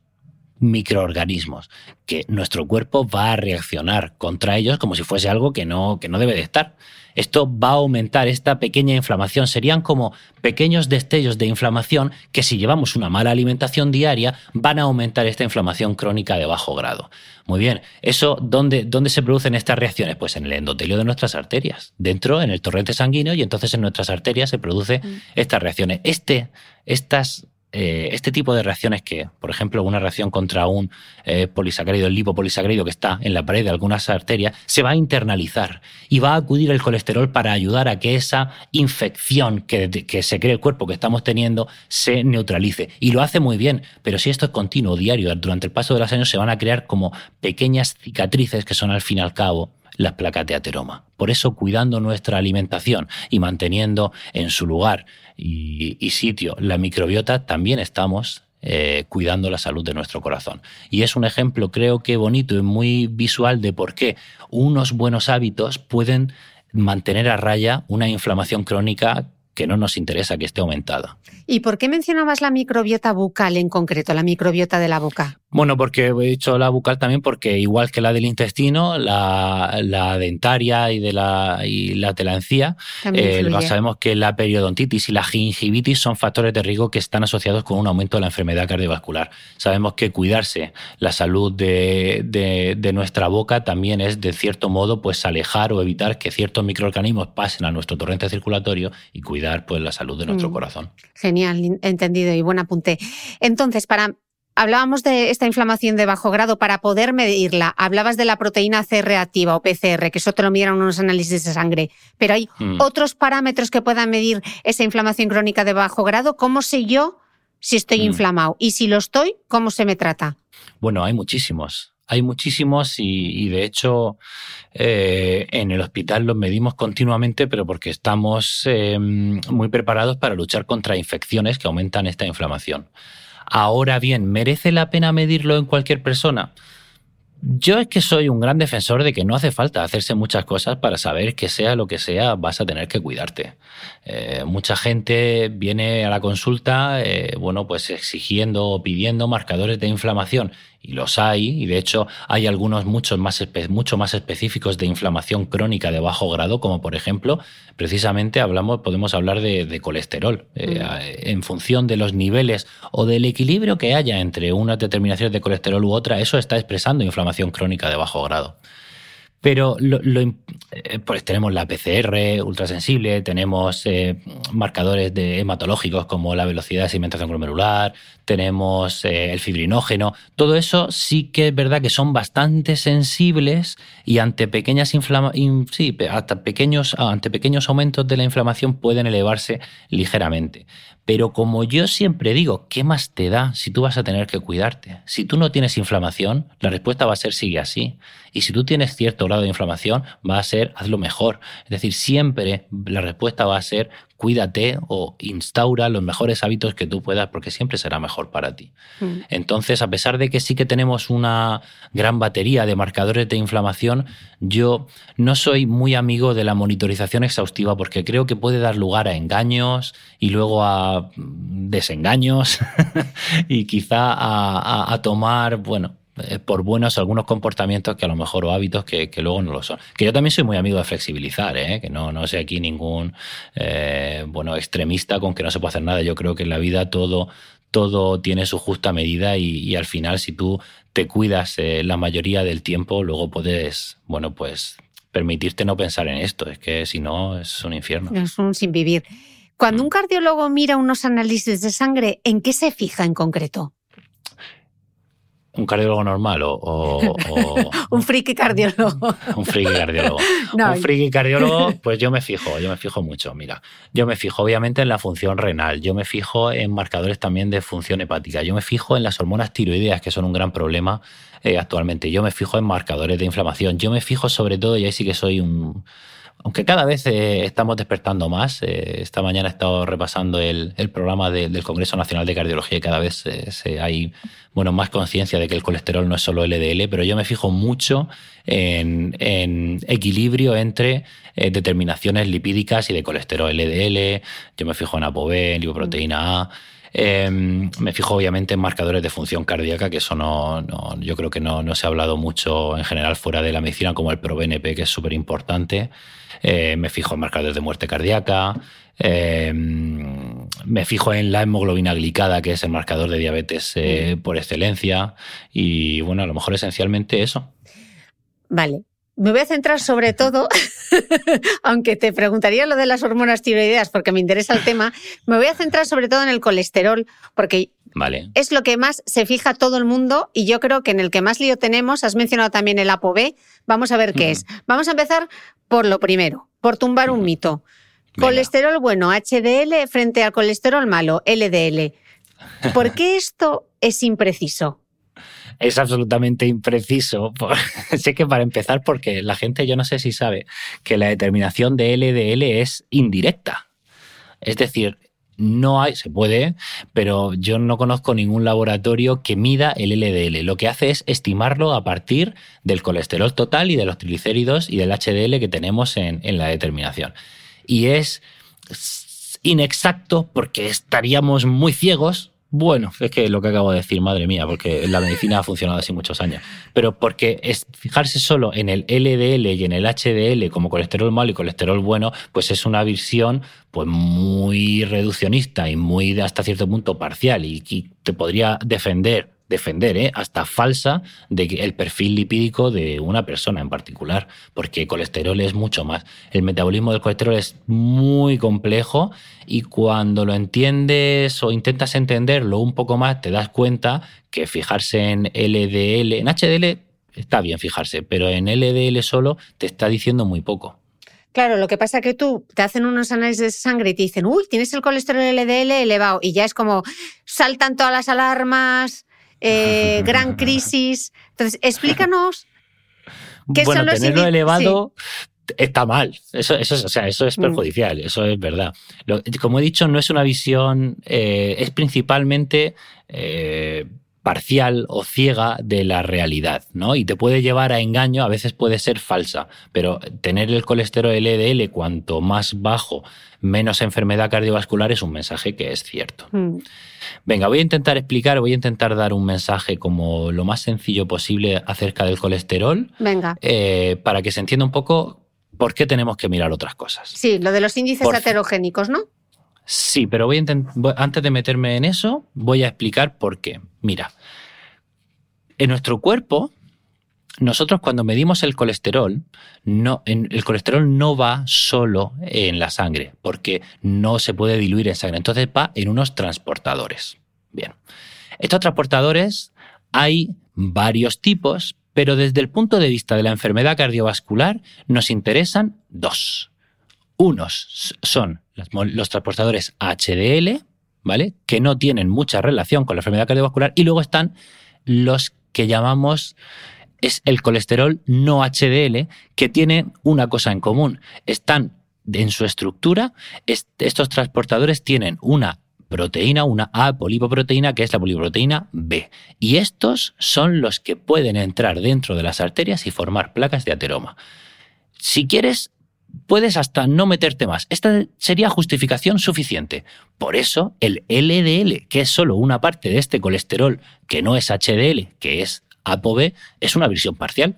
microorganismos que nuestro cuerpo va a reaccionar contra ellos como si fuese algo que no, que no debe de estar. Esto va a aumentar esta pequeña inflamación. Serían como pequeños destellos de inflamación que si llevamos una mala alimentación diaria van a aumentar esta inflamación crónica de bajo grado. Muy bien, ¿eso dónde, dónde se producen estas reacciones? Pues en el endotelio de nuestras arterias, dentro, en el torrente sanguíneo y entonces en nuestras arterias se producen mm. estas reacciones. Este, estas eh, este tipo de reacciones que, por ejemplo, una reacción contra un eh, polisacárido, el lipopolisacárido que está en la pared de algunas arterias, se va a internalizar y va a acudir el colesterol para ayudar a que esa infección que, que se cree el cuerpo que estamos teniendo se neutralice. Y lo hace muy bien, pero si esto es continuo, diario, durante el paso de los años se van a crear como pequeñas cicatrices que son al fin y al cabo las placas de ateroma. Por eso, cuidando nuestra alimentación y manteniendo en su lugar y, sitio la microbiota, también estamos eh, cuidando la salud de nuestro corazón. Y es un ejemplo, creo que bonito y muy visual de por qué unos buenos hábitos pueden mantener a raya una inflamación crónica que no nos interesa que esté aumentada. ¿Y por qué mencionabas la microbiota bucal en concreto, la microbiota de la boca? Bueno, porque he dicho la bucal también porque igual que la del intestino, la, dentaria y de la, y la telancía, eh, sabemos que la periodontitis y la gingivitis son factores de riesgo que están asociados con un aumento de la enfermedad cardiovascular. Sabemos que cuidarse la salud de, nuestra boca también es, de cierto modo, pues alejar o evitar que ciertos microorganismos pasen a nuestro torrente circulatorio y cuidar pues la salud de nuestro mm. corazón. Genial, entendido y buen apunte. Entonces, para Hablábamos de esta inflamación de bajo grado para poder medirla. Hablabas de la proteína C reactiva o PCR, que eso te lo miran unos análisis de sangre. Pero hay mm. otros parámetros que puedan medir esa inflamación crónica de bajo grado. ¿Cómo sé yo si estoy mm. inflamado? Y si lo estoy, ¿cómo se me trata? Bueno, hay muchísimos. Hay muchísimos y, de hecho eh, en el hospital los medimos continuamente, pero porque estamos eh, muy preparados para luchar contra infecciones que aumentan esta inflamación. Ahora bien, ¿merece la pena medirlo en cualquier persona? Yo es que soy un gran defensor de que no hace falta hacerse muchas cosas para saber que sea lo que sea, vas a tener que cuidarte. Eh, mucha gente viene a la consulta, eh, bueno, pues exigiendo o pidiendo marcadores de inflamación y los hay, y de hecho hay algunos mucho más, mucho más específicos de inflamación crónica de bajo grado, como por ejemplo, precisamente hablamos, podemos hablar de, colesterol, eh, mm. en función de los niveles o del equilibrio que haya entre unas determinaciones de colesterol u otra, eso está expresando inflamación crónica de bajo grado. Pero lo, eh, pues tenemos la PCR ultrasensible, tenemos eh, marcadores de hematológicos como la velocidad de sedimentación glomerular, tenemos eh, el fibrinógeno. Todo eso sí que es verdad que son bastante sensibles y ante pequeñas sí, hasta pequeños, ante pequeños aumentos de la inflamación pueden elevarse ligeramente. Pero como yo siempre digo, ¿qué más te da si tú vas a tener que cuidarte? Si tú no tienes inflamación, la respuesta va a ser sigue así. Y si tú tienes cierto grado de inflamación, va a ser hazlo mejor. Es decir, siempre la respuesta va a ser cuídate o instaura los mejores hábitos que tú puedas porque siempre será mejor para ti. Mm. Entonces, a pesar de que sí que tenemos una gran batería de marcadores de inflamación, yo no soy muy amigo de la monitorización exhaustiva porque creo que puede dar lugar a engaños y luego a desengaños [laughs] y quizá a tomar, bueno, eh, por buenos algunos comportamientos que a lo mejor o hábitos que, luego no lo son. Que yo también soy muy amigo de flexibilizar, ¿eh? que no, no sé aquí ningún eh, bueno extremista con que no se puede hacer nada. Yo creo que en la vida todo, todo tiene su justa medida y, al final si tú te cuidas la mayoría del tiempo, luego puedes, bueno, pues permitirte no pensar en esto. Es que si no, es un infierno. Es un sin vivir. Cuando un cardiólogo mira unos análisis de sangre, ¿en qué se fija en concreto? Un cardiólogo normal o, [laughs] un friki cardiólogo. [laughs] un friki cardiólogo. [laughs] Un friki cardiólogo, pues yo me fijo, yo me fijo mucho. Mira, yo me fijo obviamente en la función renal, yo me fijo en marcadores también de función hepática, yo me fijo en las hormonas tiroideas, que son un gran problema eh, actualmente, yo me fijo en marcadores de inflamación, yo me fijo sobre todo, y ahí sí que soy un aunque cada vez eh, estamos despertando más, eh, esta mañana he estado repasando el, programa del Congreso Nacional de Cardiología y cada vez eh, hay bueno, más conciencia de que el colesterol no es solo LDL, pero yo me fijo mucho en, equilibrio entre determinaciones lipídicas y de colesterol LDL, yo me fijo en ApoB, en lipoproteína A. Em, me fijo obviamente en marcadores de función cardíaca, que eso no, yo creo que no, no, se ha hablado mucho en general fuera de la medicina, como el ProBNP, que es súper importante. Eh, me fijo en marcadores de muerte cardíaca, em, me fijo en la hemoglobina glicada, que es el marcador de diabetes eh, por excelencia, y bueno, a lo mejor esencialmente eso. Vale. Me voy a centrar sobre todo, [laughs] aunque te preguntaría lo de las hormonas tiroideas porque me interesa el tema, me voy a centrar sobre todo en el colesterol porque vale. es lo que más se fija todo el mundo y yo creo que en el que más lío tenemos, has mencionado también el ApoB, vamos a ver qué es. Vamos a empezar por lo primero, por tumbar un mito. Colesterol bueno, HDL frente al colesterol malo, LDL. ¿Por qué [laughs] esto es impreciso? es absolutamente impreciso. [laughs] sé que para empezar, porque la gente, yo no sé si sabe que la determinación de LDL es indirecta. Es decir, no hay, se puede, pero yo no conozco ningún laboratorio que mida el LDL. Lo que hace es estimarlo a partir del colesterol total y de los triglicéridos y del HDL que tenemos en, en la determinación. Y es inexacto porque estaríamos muy ciegos bueno, es que lo que acabo de decir, madre mía, porque la medicina ha funcionado así muchos años. Pero porque es fijarse solo en el LDL y en el HDL como colesterol malo y colesterol bueno, pues es una visión pues muy reduccionista y muy hasta cierto punto parcial y, y te podría defender defender, ¿eh? hasta falsa, el perfil lipídico de una persona en particular, porque colesterol es mucho más. El metabolismo del colesterol es muy complejo y cuando lo entiendes o intentas entenderlo un poco más, te das cuenta que fijarse en LDL, en HDL está bien fijarse, pero en LDL solo te está diciendo muy poco. Claro, lo que pasa es que tú te hacen unos análisis de sangre y te dicen, uy, tienes el colesterol LDL elevado y ya es como saltan todas las alarmas, eh, gran crisis. Entonces, explícanos qué bueno, son los tenerlo elevado está mal. Eso, eso, o sea, eso es mm. perjudicial, eso es verdad. como he dicho, no es una visión, eh, es principalmente eh, parcial o ciega de la realidad, ¿no? Y te puede llevar a engaño, a veces puede ser falsa, pero tener el colesterol LDL cuanto más bajo, menos enfermedad cardiovascular es un mensaje que es cierto. Mm. Venga, voy a intentar explicar, voy a intentar dar un mensaje como lo más sencillo posible acerca del colesterol. Venga. Eh, para que se entienda un poco por qué tenemos que mirar otras cosas. Sí, lo de los índices heterogénicos, ¿no? Sí, pero voy a antes de meterme en eso, voy a explicar por qué. Mira, en nuestro cuerpo, nosotros cuando medimos el colesterol, el colesterol no va solo en la sangre, porque no se puede diluir en sangre. Entonces va en unos transportadores. Bien. Estos transportadores hay varios tipos, pero desde el punto de vista de la enfermedad cardiovascular nos interesan dos. Unos son los transportadores HDL, ¿vale? Que no tienen mucha relación con la enfermedad cardiovascular. Y luego están los que llamamos es el colesterol no HDL, que tiene una cosa en común. Están en su estructura, estos transportadores tienen una proteína, una A polipoproteína, que es la poliproteína B. Y estos son los que pueden entrar dentro de las arterias y formar placas de ateroma. Si quieres, puedes hasta no meterte más. Esta sería justificación suficiente. Por eso el LDL, que es solo una parte de este colesterol que no es HDL, que es ApoB, es una visión parcial.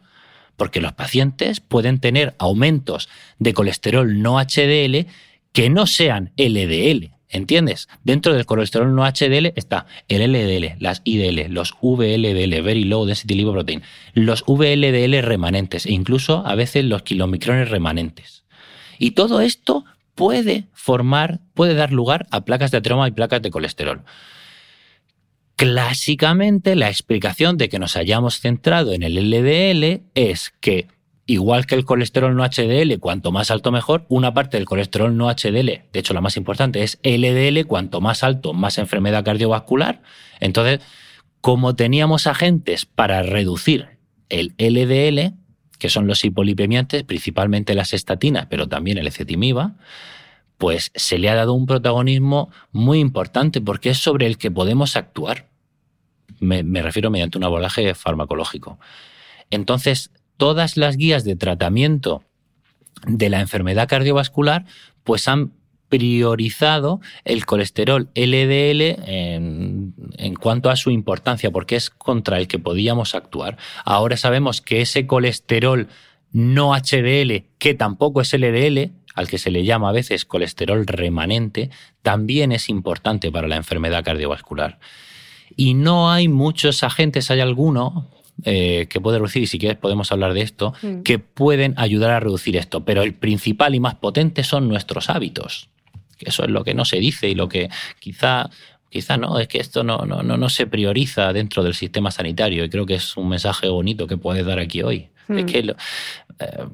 Porque los pacientes pueden tener aumentos de colesterol no HDL que no sean LDL. ¿Entiendes? Dentro del colesterol no HDL está el LDL, las IDL, los VLDL, Very Low Density Lipoprotein, los VLDL remanentes e incluso a veces los kilomicrones remanentes. Y todo esto puede formar, puede dar lugar a placas de ateroma y placas de colesterol. Clásicamente, la explicación de que nos hayamos centrado en el LDL es que, igual que el colesterol no HDL, cuanto más alto mejor, una parte del colesterol no HDL, de hecho la más importante es LDL, cuanto más alto, más enfermedad cardiovascular. Entonces, como teníamos agentes para reducir el LDL, que son los hipolipemiantes, principalmente las estatinas, pero también el ecetimiba, pues se le ha dado un protagonismo muy importante porque es sobre el que podemos actuar. Me, refiero mediante un abordaje farmacológico. Entonces, todas las guías de tratamiento de la enfermedad cardiovascular, pues han priorizado el colesterol LDL en, en, cuanto a su importancia, porque es contra el que podíamos actuar. Ahora sabemos que ese colesterol no HDL, que tampoco es LDL, al que se le llama a veces colesterol remanente, también es importante para la enfermedad cardiovascular. Y no hay muchos agentes, hay alguno eh, que puede reducir, y si quieres podemos hablar de esto, mm. que pueden ayudar a reducir esto, pero el principal y más potente son nuestros hábitos. Eso es lo que no se dice y lo que quizá quizá no, es que esto no, no, no, se prioriza dentro del sistema sanitario y creo que es un mensaje bonito que puedes dar aquí hoy. Es mm. que eh,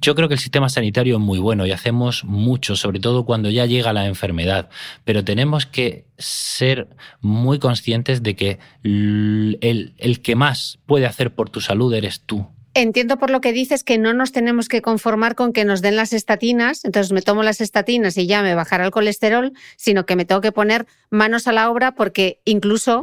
yo creo que el sistema sanitario es muy bueno y hacemos mucho, sobre todo cuando ya llega la enfermedad, pero tenemos que ser muy conscientes de que el, el que más puede hacer por tu salud eres tú entiendo por lo que dices que no nos tenemos que conformar con que nos den las estatinas, entonces me tomo las estatinas y ya me bajará el colesterol, sino que me tengo que poner manos a la obra porque incluso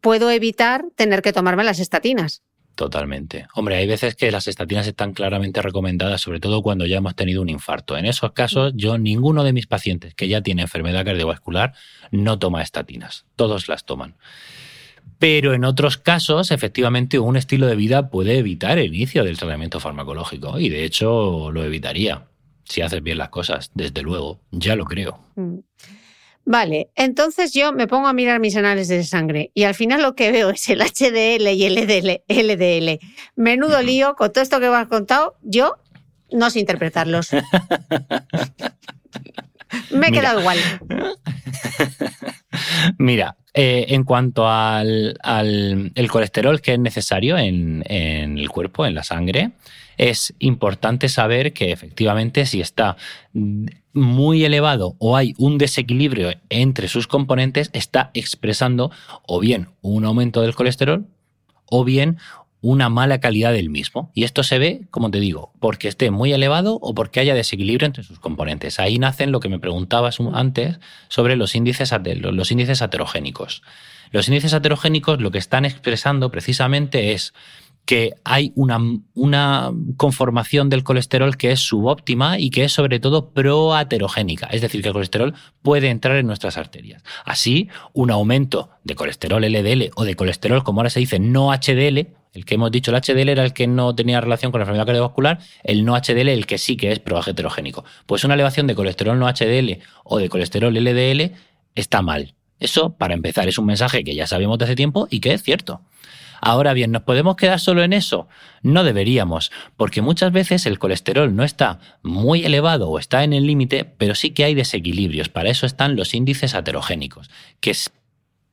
puedo evitar tener que tomarme las estatinas. Totalmente. Hombre, hay veces que las estatinas están claramente recomendadas, sobre todo cuando ya hemos tenido un infarto. En esos casos, yo, ninguno de mis pacientes que ya tiene enfermedad cardiovascular no toma estatinas. Todos las toman. Pero en otros casos, efectivamente, un estilo de vida puede evitar el inicio del tratamiento farmacológico y de hecho lo evitaría. Si haces bien las cosas, desde luego, ya lo creo. Mm. Vale, entonces yo me pongo a mirar mis análisis de sangre y al final lo que veo es el HDL y el LDL. Menudo lío, con todo esto que me has contado, yo no sé interpretarlos. [laughs] me he quedado igual. [laughs] Mira, eh, en cuanto al, el colesterol que es necesario en, el cuerpo, en la sangre, es importante saber que efectivamente si está muy elevado o hay un desequilibrio entre sus componentes, está expresando o bien un aumento del colesterol o bien una mala calidad del mismo. Y esto se ve, como te digo, porque esté muy elevado o porque haya desequilibrio entre sus componentes. Ahí nacen lo que me preguntabas antes sobre los índices, los índices heterogénicos. Los índices heterogénicos lo que están expresando precisamente es que hay una, una, conformación del colesterol que es subóptima y que es sobre todo proaterogénica, es decir, que el colesterol puede entrar en nuestras arterias. Así, un aumento de colesterol LDL o de colesterol, como ahora se dice, no HDL, el que hemos dicho, el HDL era el que no tenía relación con la enfermedad cardiovascular, el no HDL el que sí que es proheterogénico. Pues una elevación de colesterol no HDL o de colesterol LDL está mal. Eso, para empezar, es un mensaje que ya sabemos de hace tiempo y que es cierto. Ahora bien, ¿nos podemos quedar solo en eso? No deberíamos, porque muchas veces el colesterol no está muy elevado o está en el límite, pero sí que hay desequilibrios. Para eso están los índices aterogénicos, que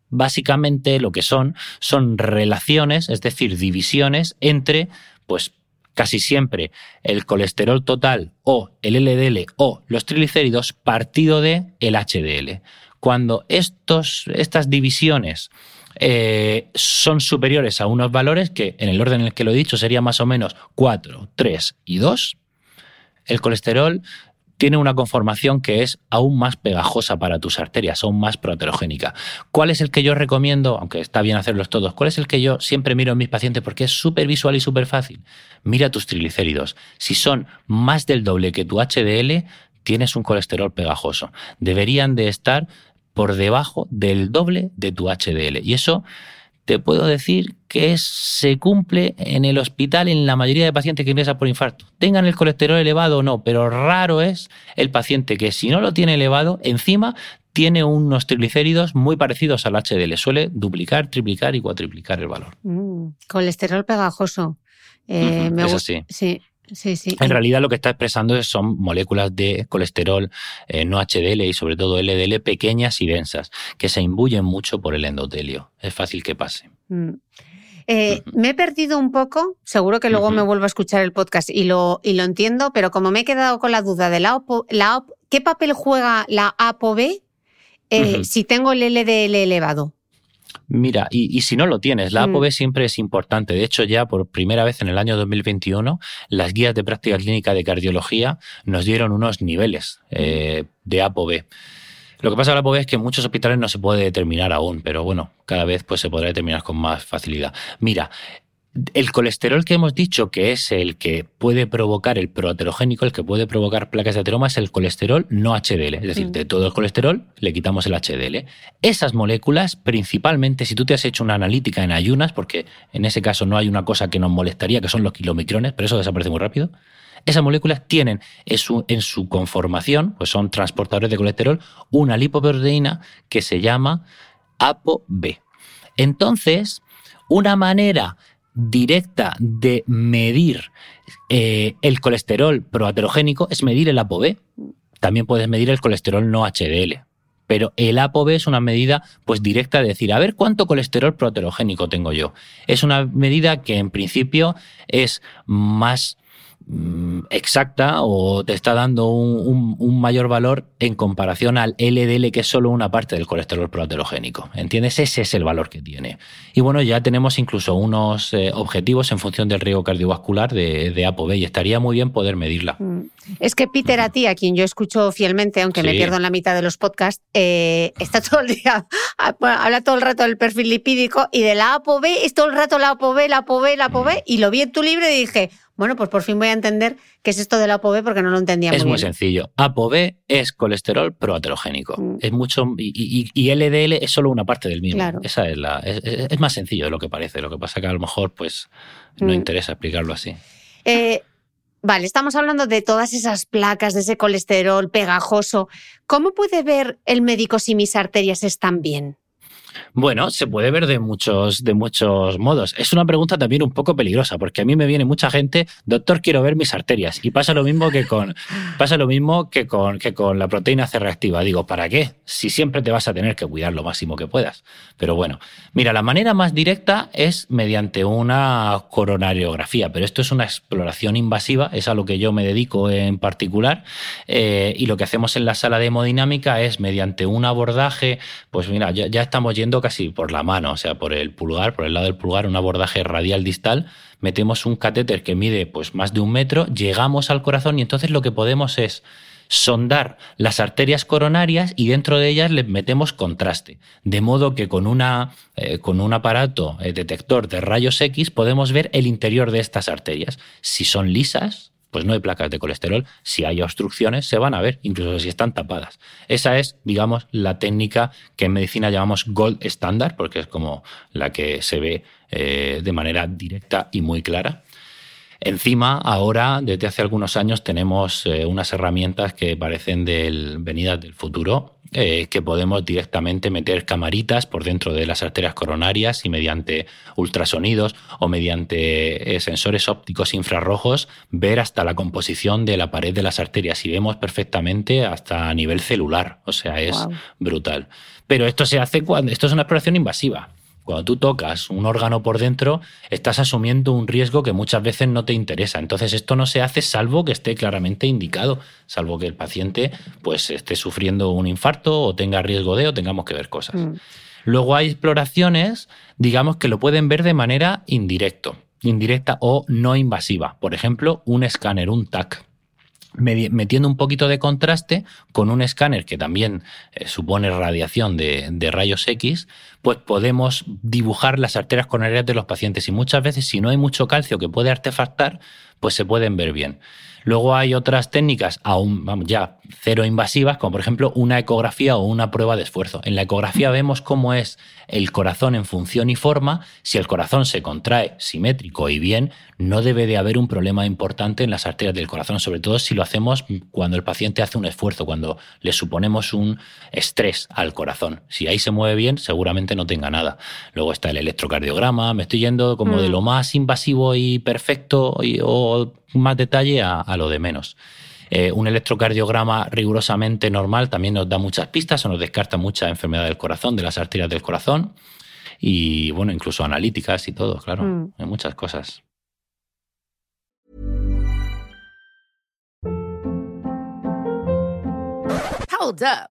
básicamente lo que son son relaciones, es decir, divisiones entre, pues casi siempre el colesterol total o el LDL o los triglicéridos partido de el HDL. Cuando estos, estas divisiones eh, son superiores a unos valores que, en el orden en el que lo he dicho, sería más o menos 4, 3 y 2, el colesterol tiene una conformación que es aún más pegajosa para tus arterias, aún más proterogénica. ¿Cuál es el que yo recomiendo, aunque está bien hacerlos todos, cuál es el que yo siempre miro en mis pacientes porque es súper visual y súper fácil? Mira tus triglicéridos. Si son más del doble que tu HDL, tienes un colesterol pegajoso. Deberían de estar por debajo del doble de tu HDL. Y eso te puedo decir que se cumple en el hospital en la mayoría de pacientes que ingresan por infarto. Tengan el colesterol elevado o no, pero raro es el paciente que si no lo tiene elevado, encima tiene unos triglicéridos muy parecidos al HDL. Suele duplicar, triplicar y cuatriplicar el valor. Mm, colesterol pegajoso. Eh, eso sí. Sí, Sí, sí. En realidad lo que está expresando son moléculas de colesterol eh, no HDL y sobre todo LDL pequeñas y densas, que se imbuyen mucho por el endotelio. Es fácil que pase. Mm. Eh, me he perdido un poco, seguro que luego me vuelvo a escuchar el podcast y lo, y lo entiendo, pero como me he quedado con la duda de la la ¿qué papel juega la ApoB eh, si tengo el LDL elevado? Mira, y, si no lo tienes, la ApoB mm. siempre es importante. De hecho, ya por primera vez en el año 2021, las guías de práctica clínica de cardiología nos dieron unos niveles eh, de ApoB. Lo que pasa con la ApoB es que en muchos hospitales no se puede determinar aún, pero bueno, cada vez pues, se podrá determinar con más facilidad. Mira, el colesterol que hemos dicho que es el que puede provocar el proaterogénico, el que puede provocar placas de ateroma, es el colesterol no HDL. Es decir, mm. de todo el colesterol le quitamos el HDL. Esas moléculas, principalmente, si tú te has hecho una analítica en ayunas, porque en ese caso no hay una cosa que nos molestaría, que son los kilomicrones, pero eso desaparece muy rápido. Esas moléculas tienen en su, en su conformación, pues son transportadores de colesterol, una lipoproteína que se llama ApoB. Entonces, una manera directa de medir eh, el colesterol proaterogénico es medir el ApoB. También puedes medir el colesterol no HDL. Pero el ApoB es una medida pues directa de decir, a ver cuánto colesterol proaterogénico tengo yo. Es una medida que en principio es más exacta o te está dando un, mayor valor en comparación al LDL, que es solo una parte del colesterol proaterogénico. ¿Entiendes? Ese es el valor que tiene. Y bueno, ya tenemos incluso unos eh, objetivos en función del riesgo cardiovascular de, de ApoB y estaría muy bien poder medirla. Mm. Es que Peter, a ti, a quien yo escucho fielmente, aunque me pierdo en la mitad de los podcasts, eh, está todo el día, habla todo el rato del perfil lipídico y de la ApoB, es todo el rato la ApoB, la ApoB, la ApoB, y lo vi en tu libro y dije, bueno, pues por fin voy a entender qué es esto de la ApoB porque no lo entendía muy Es muy sencillo. ApoB es colesterol proaterogénico. Mm. Es mucho y, y, LDL es solo una parte del mismo. Esa es la es, más sencillo de lo que parece. Lo que pasa que a lo mejor pues no mm. interesa explicarlo así. Eh, vale, estamos hablando de todas esas placas, de ese colesterol pegajoso. ¿Cómo puede ver el médico si mis arterias están bien? Bueno, se puede ver de muchos, de muchos modos. Es una pregunta también un poco peligrosa, porque a mí me viene mucha gente, doctor, quiero ver mis arterias. Y pasa lo mismo que con, [laughs] pasa lo mismo que con, que con la proteína C reactiva. Digo, ¿para qué? Si siempre te vas a tener que cuidar lo máximo que puedas. Pero bueno, mira, la manera más directa es mediante una coronariografía, pero esto es una exploración invasiva, es a lo que yo me dedico en particular. Eh, y lo que hacemos en la sala de hemodinámica es mediante un abordaje, pues mira, ya, ya estamos yendo casi por la mano, o sea, por el pulgar, por el lado del pulgar, un abordaje radial distal, metemos un catéter que mide pues más de un metro, llegamos al corazón y entonces lo que podemos es sondar las arterias coronarias y dentro de ellas le metemos contraste. De modo que con, una, eh, con un aparato eh, detector de rayos X podemos ver el interior de estas arterias. Si son lisas, pues no hay placas de colesterol. Si hay obstrucciones, se van a ver, incluso si están tapadas. Esa es, digamos, la técnica que en medicina llamamos gold standard, porque es como la que se ve eh, de manera directa y muy clara. Encima, ahora, desde hace algunos años, tenemos eh, unas herramientas que parecen del, venidas del futuro, eh, que podemos directamente meter camaritas por dentro de las arterias coronarias y mediante ultrasonidos o mediante eh, sensores ópticos infrarrojos ver hasta la composición de la pared de las arterias y vemos perfectamente hasta a nivel celular. O sea, es brutal. Pero esto se hace cuando esto es una exploración invasiva. Cuando tú tocas un órgano por dentro, estás asumiendo un riesgo que muchas veces no te interesa. Entonces, esto no se hace salvo que esté claramente indicado, salvo que el paciente pues, esté sufriendo un infarto o tenga riesgo de o tengamos que ver cosas. Mm. Luego hay exploraciones, digamos, que lo pueden ver de manera indirecto, indirecta o no invasiva. Por ejemplo, un escáner, un TAC metiendo un poquito de contraste con un escáner que también eh, supone radiación de, de, rayos X, pues podemos dibujar las arterias coronarias de los pacientes y muchas veces si no hay mucho calcio que puede artefactar, pues se pueden ver bien. Luego hay otras técnicas aún vamos, ya cero invasivas, como por ejemplo una ecografía o una prueba de esfuerzo. En la ecografía vemos cómo es el corazón en función y forma. Si el corazón se contrae simétrico y bien, no debe de haber un problema importante en las arterias del corazón, sobre todo si lo hacemos cuando el paciente hace un esfuerzo, cuando le suponemos un estrés al corazón. Si ahí se mueve bien, seguramente no tenga nada. Luego está el electrocardiograma, me estoy yendo como de mm. lo más invasivo y perfecto o más detalle a, lo de menos. Eh, un electrocardiograma rigurosamente normal también nos da muchas pistas o nos descarta mucha enfermedad del corazón, de las arterias del corazón y bueno, incluso analíticas y todo, claro, mm. hay muchas cosas. Hold up.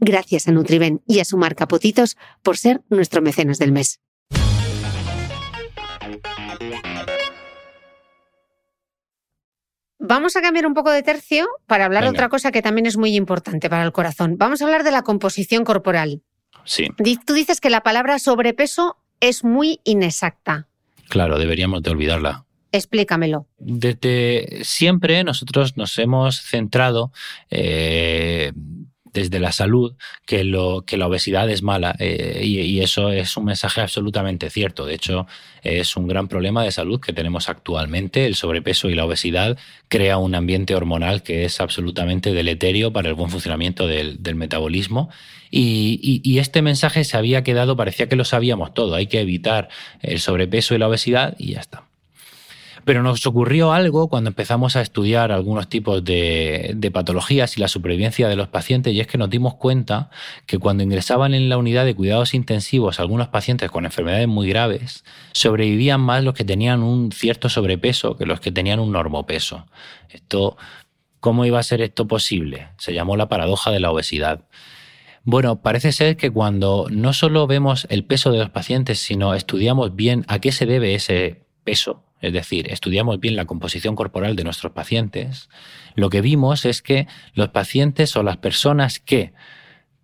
Gracias a Nutriven y a su marca Potitos por ser nuestro mecenas del mes. Vamos a cambiar un poco de tercio para hablar de otra cosa que también es muy importante para el corazón. Vamos a hablar de la composición corporal. Sí. Tú dices que la palabra sobrepeso es muy inexacta. Claro, deberíamos de olvidarla. Explícamelo. Desde siempre nosotros nos hemos centrado eh, desde la salud que, lo, que la obesidad es mala eh, y, eso es un mensaje absolutamente cierto. De hecho, es un gran problema de salud que tenemos actualmente. El sobrepeso y la obesidad crea un ambiente hormonal que es absolutamente deleterio para el buen funcionamiento del, metabolismo. Y, y, este mensaje se había quedado, parecía que lo sabíamos todo. Hay que evitar el sobrepeso y la obesidad y ya está. Pero nos ocurrió algo cuando empezamos a estudiar algunos tipos de, patologías y la supervivencia de los pacientes y es que nos dimos cuenta que cuando ingresaban en la unidad de cuidados intensivos algunos pacientes con enfermedades muy graves, sobrevivían más los que tenían un cierto sobrepeso que los que tenían un normopeso. Esto, ¿Cómo iba a ser esto posible? Se llamó la paradoja de la obesidad. Bueno, parece ser que cuando no solo vemos el peso de los pacientes, sino estudiamos bien a qué se debe ese peso, es decir, estudiamos bien la composición corporal de nuestros pacientes, lo que vimos es que los pacientes o las personas que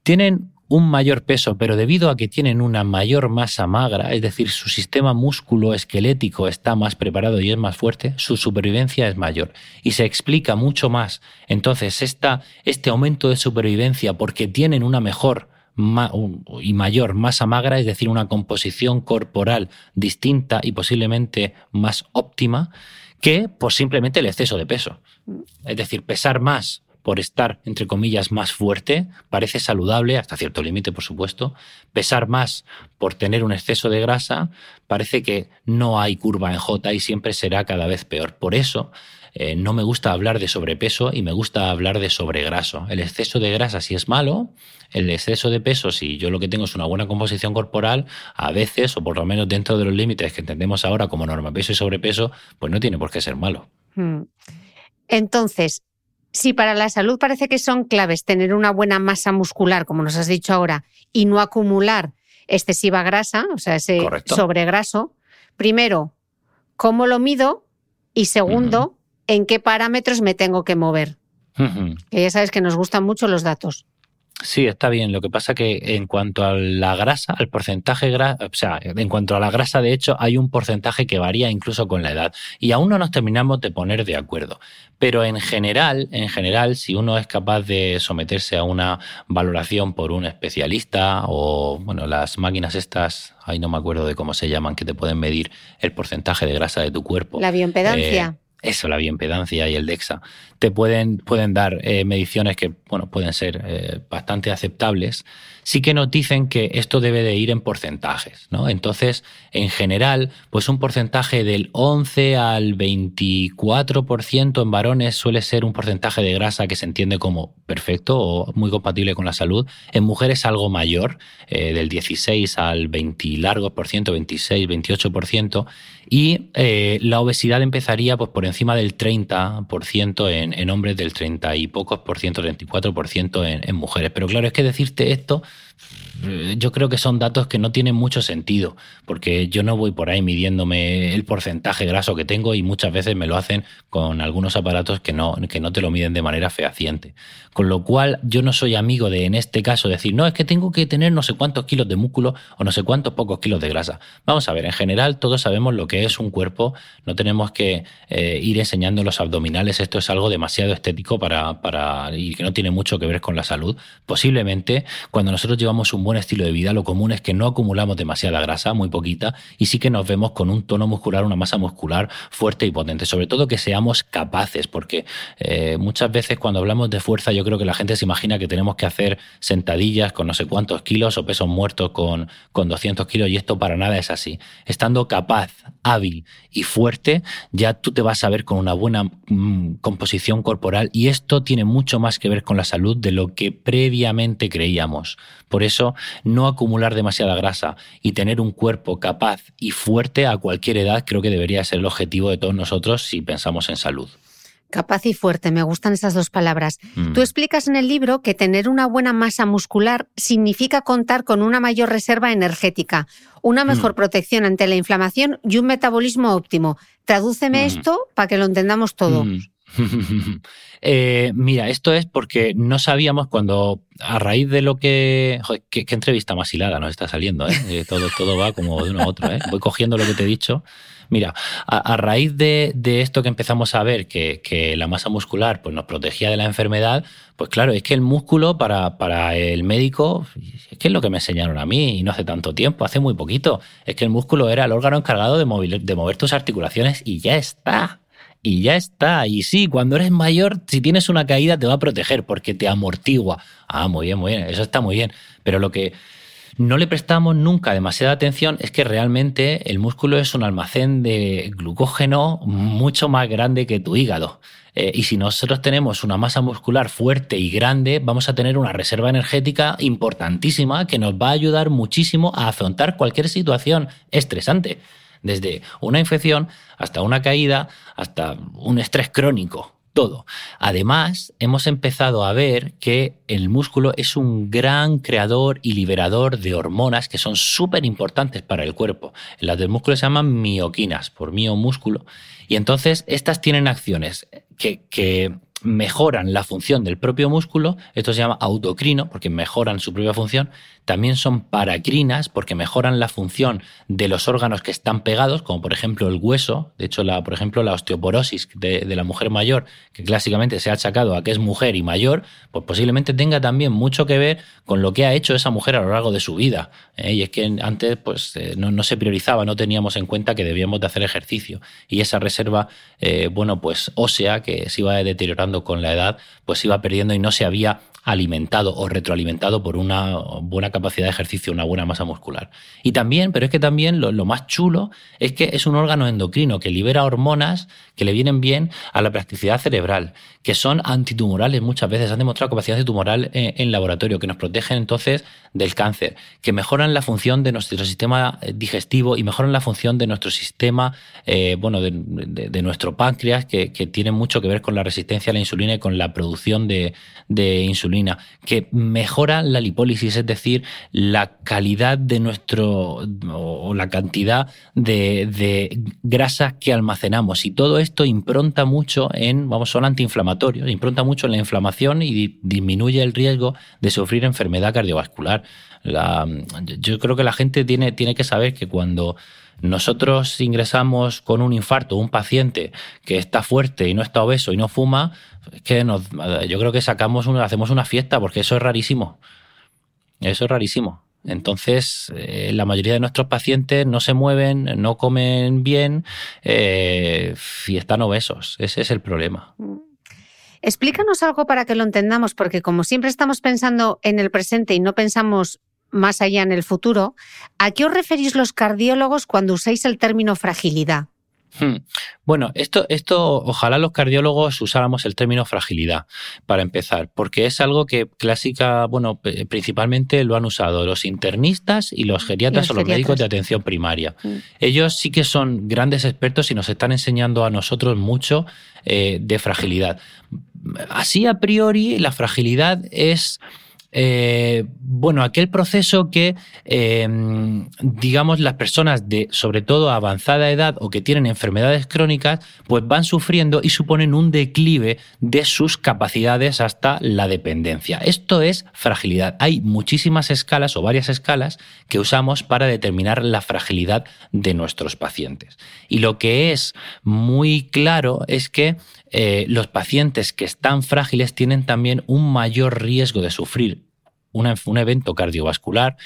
tienen un mayor peso, pero debido a que tienen una mayor masa magra, es decir, su sistema músculo esquelético está más preparado y es más fuerte, su supervivencia es mayor. Y se explica mucho más entonces este aumento de supervivencia porque tienen una mejor y mayor masa magra, es decir, una composición corporal distinta y posiblemente más óptima que por simplemente el exceso de peso. Es decir, pesar más por estar, entre comillas, más fuerte, parece saludable, hasta cierto límite, por supuesto. Pesar más por tener un exceso de grasa, parece que no hay curva en J y siempre será cada vez peor. Por eso, eh, no me gusta hablar de sobrepeso y me gusta hablar de sobregraso. El exceso de grasa si es malo, el exceso de peso si yo lo que tengo es una buena composición corporal, a veces, o por lo menos dentro de los límites que entendemos ahora como norma peso y sobrepeso, pues no tiene por qué ser malo. Hmm. Entonces, si para la salud parece que son claves tener una buena masa muscular, como nos has dicho ahora, y no acumular excesiva grasa, o sea, ese sobregraso, primero, ¿cómo lo mido? Y segundo, en qué parámetros me tengo que mover. Que ya sabes que nos gustan mucho los datos. Sí, está bien. Lo que pasa que en cuanto a la grasa, al porcentaje grasa, o sea, en cuanto a la grasa, de hecho, hay un porcentaje que varía incluso con la edad. Y aún no nos terminamos de poner de acuerdo. Pero en general, en general, si uno es capaz de someterse a una valoración por un especialista o, bueno, las máquinas estas, ahí no me acuerdo de cómo se llaman, que te pueden medir el porcentaje de grasa de tu cuerpo. La bioimpedancia. Eh, eso, la bioimpedancia y el DEXA, te pueden, pueden dar eh, mediciones que bueno, pueden ser eh, bastante aceptables, sí que nos dicen que esto debe de ir en porcentajes. ¿no? Entonces, en general, pues un porcentaje del 11 al 24% en varones suele ser un porcentaje de grasa que se entiende como perfecto o muy compatible con la salud. En mujeres algo mayor, eh, del 16 al 20 largos por ciento, 26, 28%. Y eh, la obesidad empezaría pues, por encima del 30% en, en hombres, del 30 y pocos por ciento, 34% en, en mujeres. Pero claro, es que decirte esto yo creo que son datos que no tienen mucho sentido, porque yo no voy por ahí midiéndome el porcentaje graso que tengo y muchas veces me lo hacen con algunos aparatos que no, que no te lo miden de manera fehaciente. Con lo cual yo no soy amigo de, en este caso, decir, no, es que tengo que tener no sé cuántos kilos de músculo o no sé cuántos pocos kilos de grasa. Vamos a ver, en general todos sabemos lo que es un cuerpo, no tenemos que eh, ir enseñando los abdominales, esto es algo demasiado estético para, para, y que no tiene mucho que ver con la salud. Posiblemente cuando nosotros llevamos llevamos un buen estilo de vida, lo común es que no acumulamos demasiada grasa, muy poquita, y sí que nos vemos con un tono muscular, una masa muscular fuerte y potente. Sobre todo que seamos capaces, porque eh, muchas veces cuando hablamos de fuerza yo creo que la gente se imagina que tenemos que hacer sentadillas con no sé cuántos kilos o pesos muertos con, con 200 kilos y esto para nada es así. Estando capaz, hábil y fuerte, ya tú te vas a ver con una buena mm, composición corporal y esto tiene mucho más que ver con la salud de lo que previamente creíamos. Por eso, no acumular demasiada grasa y tener un cuerpo capaz y fuerte a cualquier edad creo que debería ser el objetivo de todos nosotros si pensamos en salud. Capaz y fuerte, me gustan esas dos palabras. Mm. Tú explicas en el libro que tener una buena masa muscular significa contar con una mayor reserva energética, una mejor Mm. protección ante la inflamación y un metabolismo óptimo. Tradúceme Mm. esto para que lo entendamos todo. [laughs] Eh, mira, esto es porque no sabíamos cuando, a raíz de lo que... Joder, qué, entrevista más hilada nos está saliendo, ¿eh? Eh, todo, todo va como de uno a otro, ¿eh? Voy cogiendo lo que te he dicho. Mira, a, raíz de, esto que empezamos a ver, que, la masa muscular pues, nos protegía de la enfermedad, pues claro, es que el músculo para, para el médico, es que es lo que me enseñaron a mí y no hace tanto tiempo, hace muy poquito, es que el músculo era el órgano encargado de mover tus articulaciones y ya está. Y ya está. Y sí, cuando eres mayor, si tienes una caída, te va a proteger porque te amortigua. Ah, muy bien, muy bien. Eso está muy bien. Pero lo que no le prestamos nunca demasiada atención es que realmente el músculo es un almacén de glucógeno mucho más grande que tu hígado. Eh, y si nosotros tenemos una masa muscular fuerte y grande, vamos a tener una reserva energética importantísima que nos va a ayudar muchísimo a afrontar cualquier situación estresante desde una infección hasta una caída, hasta un estrés crónico, todo. Además, hemos empezado a ver que el músculo es un gran creador y liberador de hormonas que son súper importantes para el cuerpo. Las del músculo se llaman mioquinas, por miomúsculo. Y entonces estas tienen acciones que, que mejoran la función del propio músculo, esto se llama autocrino porque mejoran su propia función, también son paracrinas porque mejoran la función de los órganos que están pegados, como por ejemplo el hueso, de hecho, la, por ejemplo, la osteoporosis de, la mujer mayor, que clásicamente se ha achacado a que es mujer y mayor, pues posiblemente tenga también mucho que ver con lo que ha hecho esa mujer a lo largo de su vida. ¿eh? Y es que antes pues, eh, no, no se priorizaba, no teníamos en cuenta que debíamos de hacer ejercicio. Y esa reserva, eh, bueno, pues ósea, que se iba deteriorando con la edad, pues se iba perdiendo y no se había alimentado o retroalimentado por una buena capacidad de ejercicio, una buena masa muscular. Y también, pero es que también lo, lo, más chulo es que es un órgano endocrino que libera hormonas que le vienen bien a la plasticidad cerebral, que son antitumorales muchas veces, han demostrado capacidad antitumoral en, en laboratorio, que nos protegen entonces del cáncer, que mejoran la función de nuestro sistema digestivo y mejoran la función de nuestro sistema, eh, bueno, de, nuestro páncreas, que, que tiene mucho que ver con la resistencia a la insulina y con la producción de, de insulina, que mejora la lipólisis, es decir, la calidad de nuestro o la cantidad de, de, grasas que almacenamos. Y todo esto impronta mucho en, vamos, son antiinflamatorios, impronta mucho en la inflamación y di, disminuye el riesgo de sufrir enfermedad cardiovascular. La, yo creo que la gente tiene, tiene que saber que cuando nosotros ingresamos con un infarto, un paciente que está fuerte y no está obeso y no fuma, es que nos, yo creo que sacamos una, hacemos una fiesta porque eso es rarísimo. Eso es rarísimo. Entonces, eh, la mayoría de nuestros pacientes no se mueven, no comen bien eh, y están obesos. Ese es el problema. Explícanos algo para que lo entendamos, porque como siempre estamos pensando en el presente y no pensamos más allá en el futuro, ¿a qué os referís los cardiólogos cuando usáis el término fragilidad? Hmm. Bueno, esto, esto, ojalá los cardiólogos usáramos el término fragilidad para empezar, porque es algo que clásica, bueno, principalmente lo han usado los internistas y los geriatras y los o los geriatras. médicos de atención primaria. Mm. Ellos sí que son grandes expertos y nos están enseñando a nosotros mucho eh, de fragilidad. Así a priori, la fragilidad es eh, bueno, aquel proceso que, eh, digamos, las personas de, sobre todo, avanzada edad o que tienen enfermedades crónicas, pues van sufriendo y suponen un declive de sus capacidades hasta la dependencia. Esto es fragilidad. Hay muchísimas escalas o varias escalas que usamos para determinar la fragilidad de nuestros pacientes. Y lo que es muy claro es que eh, los pacientes que están frágiles tienen también un mayor riesgo de sufrir un evento cardiovascular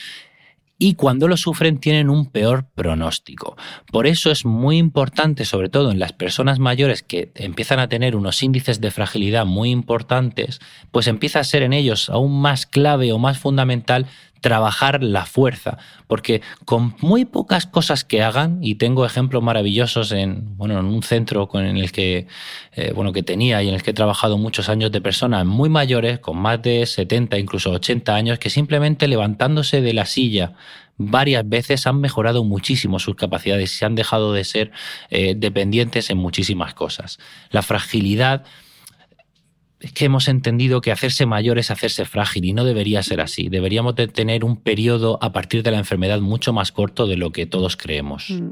y cuando lo sufren tienen un peor pronóstico. Por eso es muy importante, sobre todo en las personas mayores que empiezan a tener unos índices de fragilidad muy importantes, pues empieza a ser en ellos aún más clave o más fundamental trabajar la fuerza, porque con muy pocas cosas que hagan, y tengo ejemplos maravillosos en, bueno, en un centro con el que, eh, bueno, que tenía y en el que he trabajado muchos años de personas muy mayores, con más de 70, incluso 80 años, que simplemente levantándose de la silla varias veces han mejorado muchísimo sus capacidades y han dejado de ser eh, dependientes en muchísimas cosas. La fragilidad es que hemos entendido que hacerse mayor es hacerse frágil y no debería ser así. Deberíamos de tener un periodo a partir de la enfermedad mucho más corto de lo que todos creemos. Mm.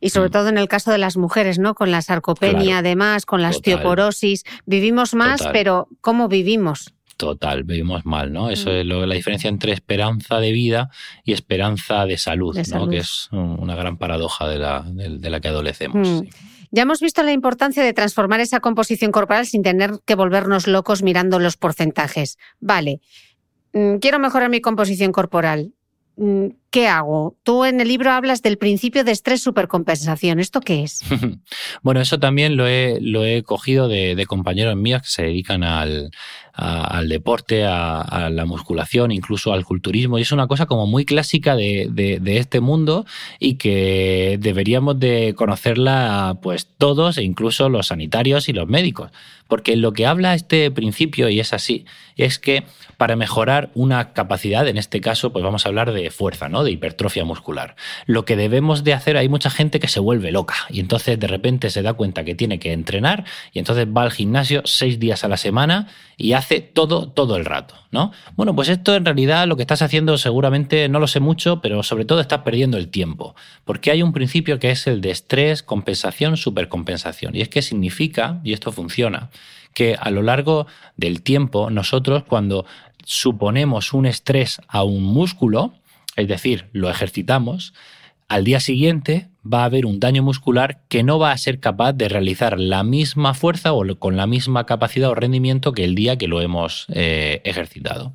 Y sobre mm. todo en el caso de las mujeres, ¿no? Con la sarcopenia, además, con la osteoporosis. Vivimos más, pero ¿cómo vivimos? Total, vivimos mal, ¿no? Eso mm. es lo, la diferencia entre esperanza de vida y esperanza de salud, ¿no? Que es una gran paradoja de la, de, la que adolecemos. Ya hemos visto la importancia de transformar esa composición corporal sin tener que volvernos locos mirando los porcentajes. Vale, mm, quiero mejorar mi composición corporal. ¿Qué hago? Tú en el libro hablas del principio de estrés supercompensación. ¿Esto qué es? [laughs] bueno, eso también lo he, lo he cogido de, compañeros míos que se dedican al, al deporte, a, la musculación, incluso al culturismo. Y es una cosa como muy clásica de, de, este mundo y que deberíamos de conocerla pues todos, e incluso los sanitarios y los médicos. Porque lo que habla este principio, y es así, es que para mejorar una capacidad, en este caso, pues vamos a hablar de fuerza, ¿no? De hipertrofia muscular. Lo que debemos de hacer, hay mucha gente que se vuelve loca y entonces de repente se da cuenta que tiene que entrenar y entonces va al gimnasio seis días a la semana y hace todo, todo el rato, ¿no? Bueno, pues esto en realidad lo que estás haciendo seguramente, no lo sé mucho, pero sobre todo estás perdiendo el tiempo, porque hay un principio que es el de estrés, compensación, supercompensación. Y es que significa, y esto funciona, que a lo largo del tiempo nosotros cuando suponemos un estrés a un músculo, es decir, lo ejercitamos, al día siguiente va a haber un daño muscular que no va a ser capaz de realizar la misma fuerza o con la misma capacidad o rendimiento que el día que lo hemos eh, ejercitado.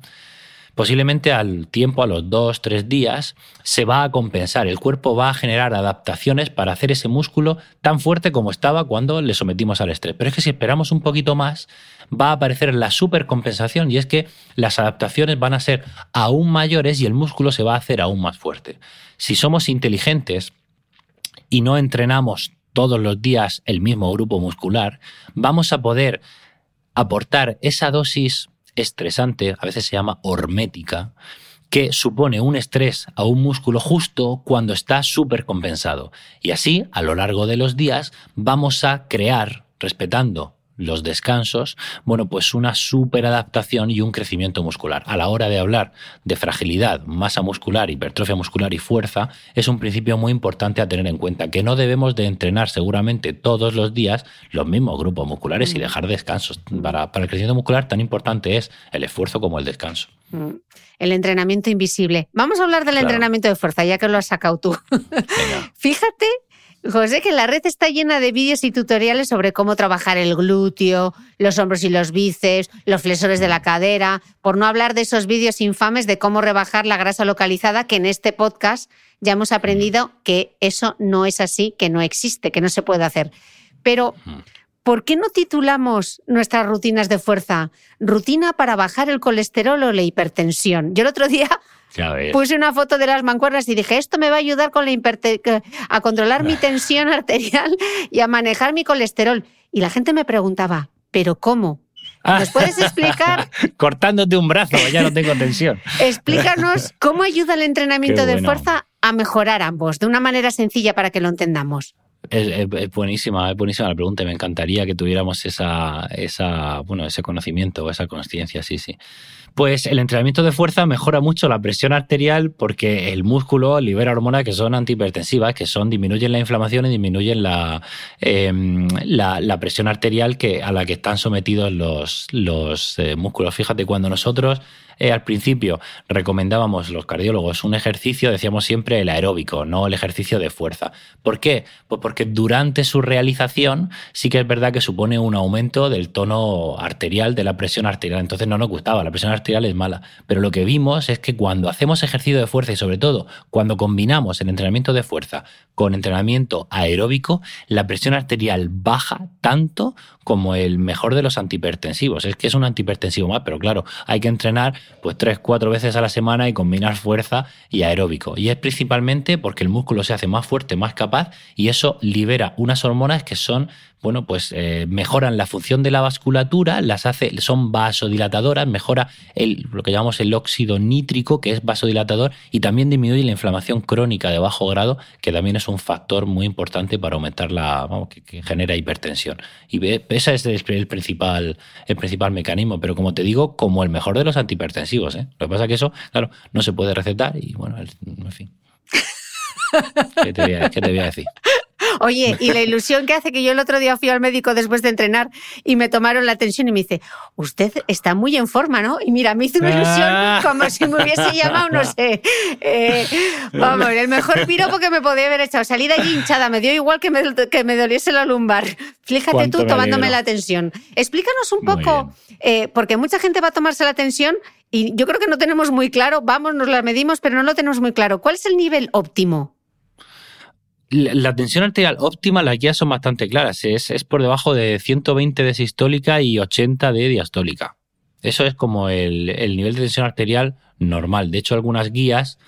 Posiblemente al tiempo, a los dos, tres días, se va a compensar. El cuerpo va a generar adaptaciones para hacer ese músculo tan fuerte como estaba cuando le sometimos al estrés. Pero es que si esperamos un poquito más, va a aparecer la supercompensación y es que las adaptaciones van a ser aún mayores y el músculo se va a hacer aún más fuerte. Si somos inteligentes y no entrenamos todos los días el mismo grupo muscular, vamos a poder aportar esa dosis estresante, a veces se llama hormética, que supone un estrés a un músculo justo cuando está súper compensado. Y así, a lo largo de los días, vamos a crear, respetando los descansos, bueno, pues una superadaptación y un crecimiento muscular. A la hora de hablar de fragilidad, masa muscular, hipertrofia muscular y fuerza, es un principio muy importante a tener en cuenta, que no debemos de entrenar seguramente todos los días los mismos grupos musculares y mm. dejar descansos. Para, para el crecimiento muscular tan importante es el esfuerzo como el descanso. Mm. El entrenamiento invisible. Vamos a hablar del entrenamiento de fuerza, ya que lo has sacado tú. [laughs] Fíjate José, que la red está llena de vídeos y tutoriales sobre cómo trabajar el glúteo, los hombros y los bíceps, los flexores de la cadera, por no hablar de esos vídeos infames de cómo rebajar la grasa localizada, que en este podcast ya hemos aprendido que eso no es así, que no existe, que no se puede hacer. Pero, ¿por qué no titulamos nuestras rutinas de fuerza rutina para bajar el colesterol o la hipertensión? Yo el otro día Puse una foto de las mancuernas y dije, esto me va a ayudar con la a controlar mi [laughs] tensión arterial y a manejar mi colesterol. Y la gente me preguntaba, ¿pero cómo? ¿Nos puedes explicar? [laughs] Cortándote un brazo, ya no tengo tensión. Explícanos cómo ayuda el [laughs] entrenamiento de fuerza a mejorar ambos, de una manera sencilla para que lo entendamos. Es, buenísima, es buenísima la pregunta. Me encantaría que tuviéramos esa, esa, bueno, ese conocimiento o esa conciencia, sí, sí. Pues el entrenamiento de fuerza mejora mucho la presión arterial porque el músculo libera hormonas que son antihipertensivas, que son disminuyen la inflamación y disminuyen la, em, la, presión arterial que, a la que están sometidos los, los eh, músculos. Fíjate, cuando nosotros eh, al principio recomendábamos los cardiólogos un ejercicio, decíamos siempre el aeróbico, no el ejercicio de fuerza. ¿Por qué? Pues porque porque durante su realización sí que es verdad que supone un aumento del tono arterial, de la presión arterial. Entonces no nos gustaba, la presión arterial es mala. Pero lo que vimos es que cuando hacemos ejercicio de fuerza y sobre todo cuando combinamos el entrenamiento de fuerza con entrenamiento aeróbico, la presión arterial baja tanto como el mejor de los antihipertensivos. Es que es un antihipertensivo más, pero claro, hay que entrenar pues tres, cuatro veces a la semana y combinar fuerza y aeróbico. Y es principalmente porque el músculo se hace más fuerte, más capaz y eso libera unas hormonas que son bueno, pues eh, mejoran la función de la vasculatura, las hace, son vasodilatadoras, mejora el, lo que llamamos el óxido nítrico, que es vasodilatador, y también disminuye la inflamación crónica de bajo grado, que también es un factor muy importante para aumentar la, vamos, que, genera hipertensión. Y ese es el, principal, el principal mecanismo, pero como te digo, como el mejor de los antihipertensivos. ¿eh? Lo que pasa es que eso, claro, no se puede recetar y bueno, en fin. [laughs] ¿Qué te voy a decir? Oye, y la ilusión que hace que yo el otro día fui al médico después de entrenar y me tomaron la tensión y me dice, usted está muy en forma, ¿no? Y mira, me hizo una ilusión ah. como si me hubiese llamado, no sé, eh, vamos, el mejor piropo que me podía haber echado. Salir allí hinchada, me dio igual que me, que me doliese la lumbar. Fíjate tú tomándome la tensión. Explícanos un poco, eh, porque mucha gente va a tomarse la tensión y yo creo que no tenemos muy claro, vamos, nos la medimos, pero no lo tenemos muy claro. ¿Cuál es el nivel óptimo? La tensión arterial óptima, las guías son bastante claras. Es, es, por debajo de 120 de sistólica y 80 de diastólica. Eso es como el, nivel de tensión arterial normal. De hecho, algunas guías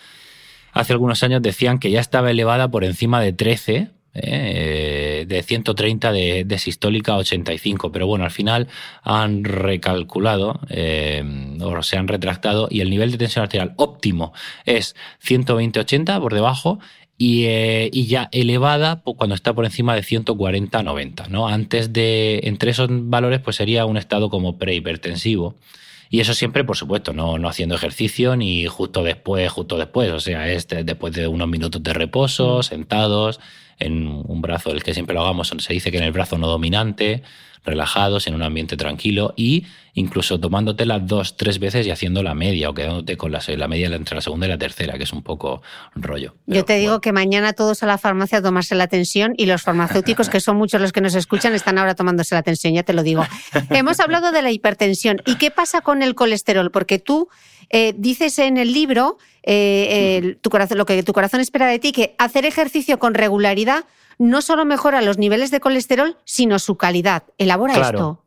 hace algunos años decían que ya estaba elevada por encima de 13, eh, de 130 de, de, sistólica a 85. Pero bueno, al final han recalculado eh, o se han retractado y el nivel de tensión arterial óptimo es 120-80 por debajo eh, y, ya elevada cuando está por encima de 140-90. ¿no? Antes de, entre esos valores, pues sería un estado como prehipertensivo. Y eso siempre, por supuesto, no, no haciendo ejercicio ni justo después, justo después. O sea, es después de unos minutos de reposo, mm. sentados, en un brazo, el que siempre lo hagamos, se dice que en el brazo no dominante, relajados, en un ambiente tranquilo y incluso tomándote las dos, tres veces y haciendo la media o quedándote con la, la media entre la segunda y la tercera, que es un poco rollo. Yo te digo que mañana todos a la farmacia a tomarse la tensión y los farmacéuticos, que son muchos los que nos escuchan, están ahora tomándose la tensión, ya te lo digo. Hemos hablado de la hipertensión. ¿Y qué pasa con el colesterol? Porque tú eh, dices en el libro eh, tu corazón, lo que tu corazón espera de ti, que hacer ejercicio con regularidad no solo mejora los niveles de colesterol, sino su calidad. Elabora esto.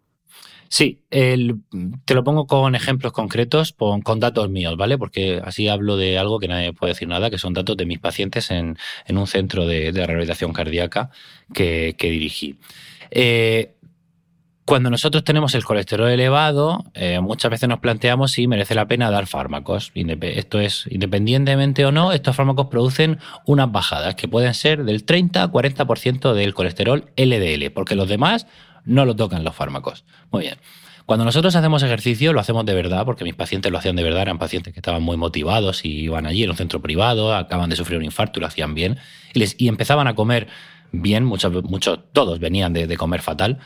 Sí, te lo pongo con ejemplos concretos, con, datos míos, ¿vale? Porque así hablo de algo que nadie puede decir nada, que son datos de mis pacientes en, un centro de, rehabilitación cardíaca que, dirigí. Eh, cuando nosotros tenemos el colesterol elevado, eh, muchas veces nos planteamos si merece la pena dar fármacos. Esto es, independientemente o no, estos fármacos producen unas bajadas que pueden ser del 30 a 40% del colesterol LDL, porque los demás no lo tocan los fármacos. Muy bien. Cuando nosotros hacemos ejercicio, lo hacemos de verdad, porque mis pacientes lo hacían de verdad, eran pacientes que estaban muy motivados y iban allí en un centro privado, acaban de sufrir un infarto y lo hacían bien, y, empezaban a comer bien, muchos, muchos, todos venían de comer fatal.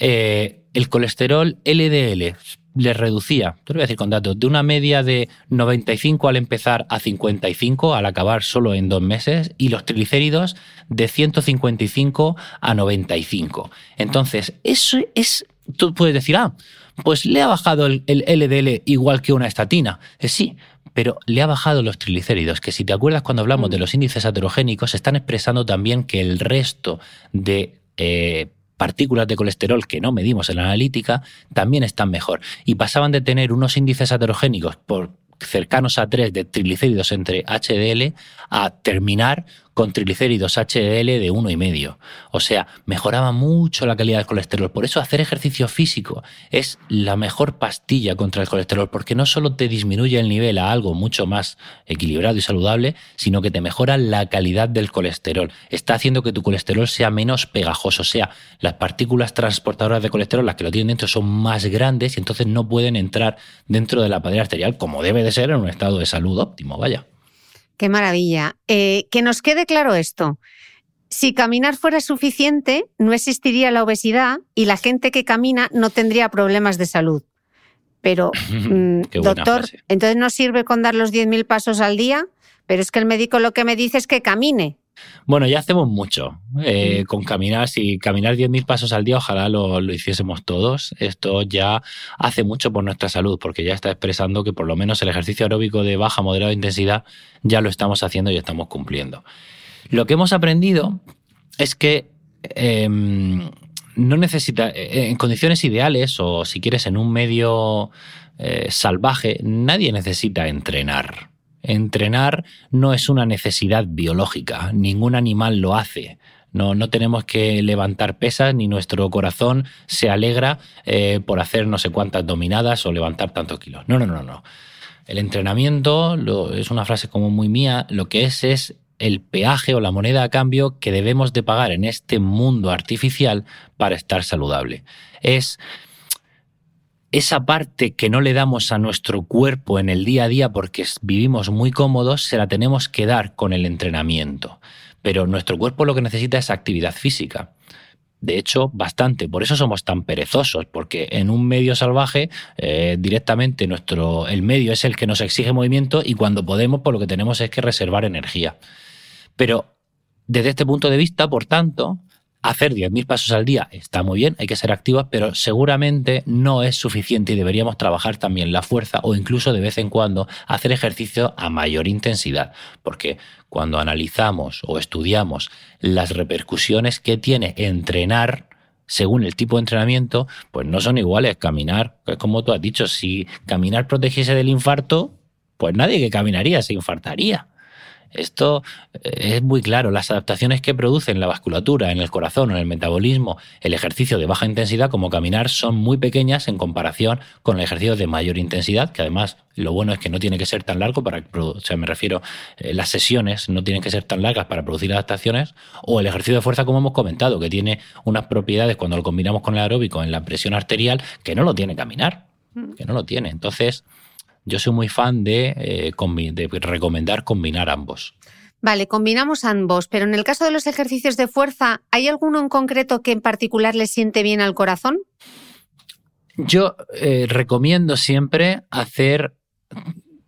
Eh, el colesterol LDL les reducía, te lo voy a decir con datos, de una media de 95 al empezar a 55 al acabar solo en dos meses y los triglicéridos de 155 a 95. Entonces, eso es, tú puedes decir, ah, pues le ha bajado el, LDL igual que una estatina. Eh, sí, pero le ha bajado los triglicéridos, que si te acuerdas cuando hablamos de los índices heterogénicos, están expresando también que el resto de eh, partículas de colesterol que no medimos en la analítica también están mejor. Y pasaban de tener unos índices heterogénicos por cercanos a 3 de triglicéridos entre HDL a terminar con triglicéridos HDL de uno y medio. O sea, mejoraba mucho la calidad del colesterol. Por eso hacer ejercicio físico es la mejor pastilla contra el colesterol, porque no solo te disminuye el nivel a algo mucho más equilibrado y saludable, sino que te mejora la calidad del colesterol. Está haciendo que tu colesterol sea menos pegajoso, o sea, las partículas transportadoras de colesterol, las que lo tienen dentro, son más grandes y entonces no pueden entrar dentro de la pared arterial como debe de ser en un estado de salud óptimo, vaya. Qué maravilla. Eh, que nos quede claro esto. Si caminar fuera suficiente, no existiría la obesidad y la gente que camina no tendría problemas de salud. Pero, [laughs] mm, doctor, entonces no sirve con dar los 10.000 pasos al día, pero es que el médico lo que me dice es que camine. Bueno, ya hacemos mucho eh, con caminar. Si caminar 10.000 pasos al día, ojalá lo, lo, hiciésemos todos. Esto ya hace mucho por nuestra salud, porque ya está expresando que por lo menos el ejercicio aeróbico de baja, moderada intensidad ya lo estamos haciendo y estamos cumpliendo. Lo que hemos aprendido es que eh, no necesita, eh, en condiciones ideales o si quieres en un medio eh, salvaje, nadie necesita entrenar. Entrenar no es una necesidad biológica, ningún animal lo hace. No, no tenemos que levantar pesas ni nuestro corazón se alegra eh, por hacer no sé cuántas dominadas o levantar tantos kilos. No, no, no, no. El entrenamiento lo, es una frase como muy mía, lo que es es el peaje o la moneda a cambio que debemos de pagar en este mundo artificial para estar saludable. Es esa parte que no le damos a nuestro cuerpo en el día a día porque vivimos muy cómodos, se la tenemos que dar con el entrenamiento. Pero nuestro cuerpo lo que necesita es actividad física. De hecho, bastante. Por eso somos tan perezosos, porque en un medio salvaje eh, directamente nuestro, el medio es el que nos exige movimiento y cuando podemos, por lo que tenemos es que reservar energía. Pero desde este punto de vista, por tanto, hacer 10.000 pasos al día está muy bien, hay que ser activos, pero seguramente no es suficiente y deberíamos trabajar también la fuerza o incluso de vez en cuando hacer ejercicio a mayor intensidad, porque cuando analizamos o estudiamos las repercusiones que tiene entrenar, según el tipo de entrenamiento, pues no son iguales. Caminar, como tú has dicho, si caminar protegiese del infarto, pues nadie que caminaría se infartaría. Esto eh, es muy claro. Las adaptaciones que producen la vasculatura, en el corazón, en el metabolismo, el ejercicio de baja intensidad como caminar son muy pequeñas en comparación con el ejercicio de mayor intensidad, que además lo bueno es que no tiene que ser tan largo para, o sea, me refiero, eh, las sesiones no tienen que ser tan largas para producir adaptaciones, o el ejercicio de fuerza como hemos comentado, que tiene unas propiedades cuando lo combinamos con el aeróbico en la presión arterial que no lo tiene caminar, mm. que no lo tiene. Entonces, yo soy muy fan de, eh, de recomendar combinar ambos. Vale, combinamos ambos, pero en el caso de los ejercicios de fuerza, ¿hay alguno en concreto que en particular le siente bien al corazón? Yo eh, recomiendo siempre hacer,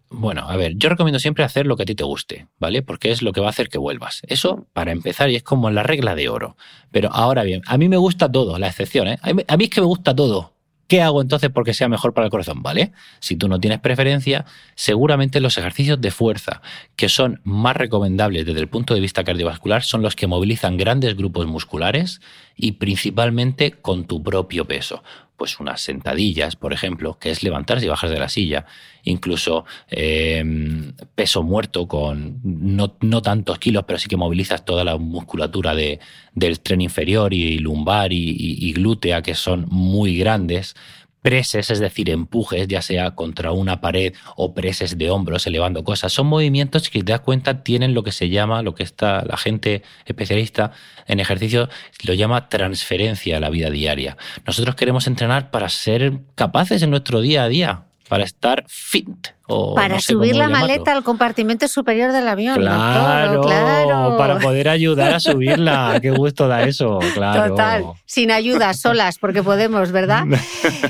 bueno, a ver, yo recomiendo siempre hacer lo que a ti te guste, ¿vale? Porque es lo que va a hacer que vuelvas. Eso para empezar y es como la regla de oro. Pero ahora bien, a mí me gusta todo, la excepción, ¿eh? A mí es que me gusta todo. ¿Qué hago entonces porque sea mejor para el corazón? ¿Vale? Si tú no tienes preferencia, seguramente los ejercicios de fuerza que son más recomendables desde el punto de vista cardiovascular son los que movilizan grandes grupos musculares y principalmente con tu propio peso pues unas sentadillas, por ejemplo, que es levantarse y bajar de la silla, incluso em, peso muerto con no, tantos kilos, pero sí que movilizas toda la musculatura de, del tren inferior y lumbar y glútea, que son muy grandes, preses, es decir, empujes, ya sea contra una pared o preses de hombros, elevando cosas. Son movimientos que, te das cuenta, tienen lo que se llama, lo que está la gente especialista en ejercicio lo llama transferencia a la vida diaria. Nosotros queremos entrenar para ser capaces en nuestro día a día, para estar fit. O para subir la maleta al compartimento superior del avión. Claro, claro. Para poder ayudar a [laughs] subirla. Qué gusto da eso, claro. Total. Sin ayuda, solas, porque podemos, ¿verdad? [laughs]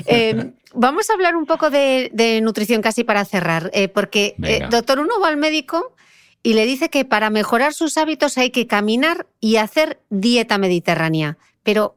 Eh, vamos a hablar un poco de, nutrición casi para cerrar, eh, porque eh, doctor, uno va al médico y le dice que para mejorar sus hábitos hay que caminar y hacer dieta mediterránea. Pero,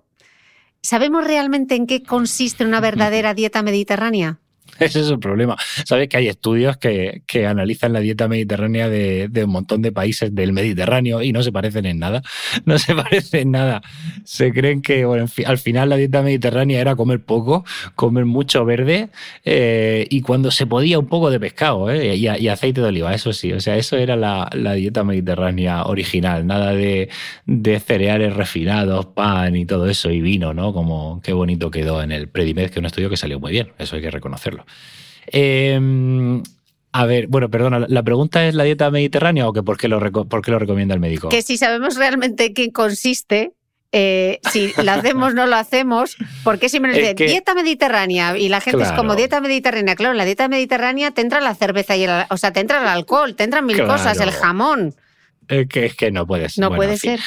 ¿sabemos realmente en qué consiste una [laughs] verdadera dieta mediterránea? [laughs] Ese es el problema. Sabes que hay estudios que, que analizan la dieta mediterránea de, de, un montón de países del Mediterráneo y no se parecen en nada. [laughs] No se parecen en nada. Se creen que bueno, al final la dieta mediterránea era comer poco, comer mucho verde eh, y cuando se podía un poco de pescado eh, y, aceite de oliva, eso sí. O sea, eso era la, la dieta mediterránea original. Nada de, de, cereales refinados, pan y todo eso y vino, ¿no? Como qué bonito quedó en el Predimed, que es un estudio que salió muy bien. Eso hay que reconocerlo. Em, a ver, bueno, perdona, ¿la pregunta es la dieta mediterránea o que por qué lo, por lo recomienda el médico? Que si sabemos realmente qué consiste, eh, si la hacemos o no lo hacemos, porque siempre nos dice dieta mediterránea y la gente es como dieta mediterránea. Claro, la dieta mediterránea te entra la cerveza y el, o sea, te entra el alcohol, te entran mil cosas, el jamón. Eh, que es que no puede ser. No puede ser.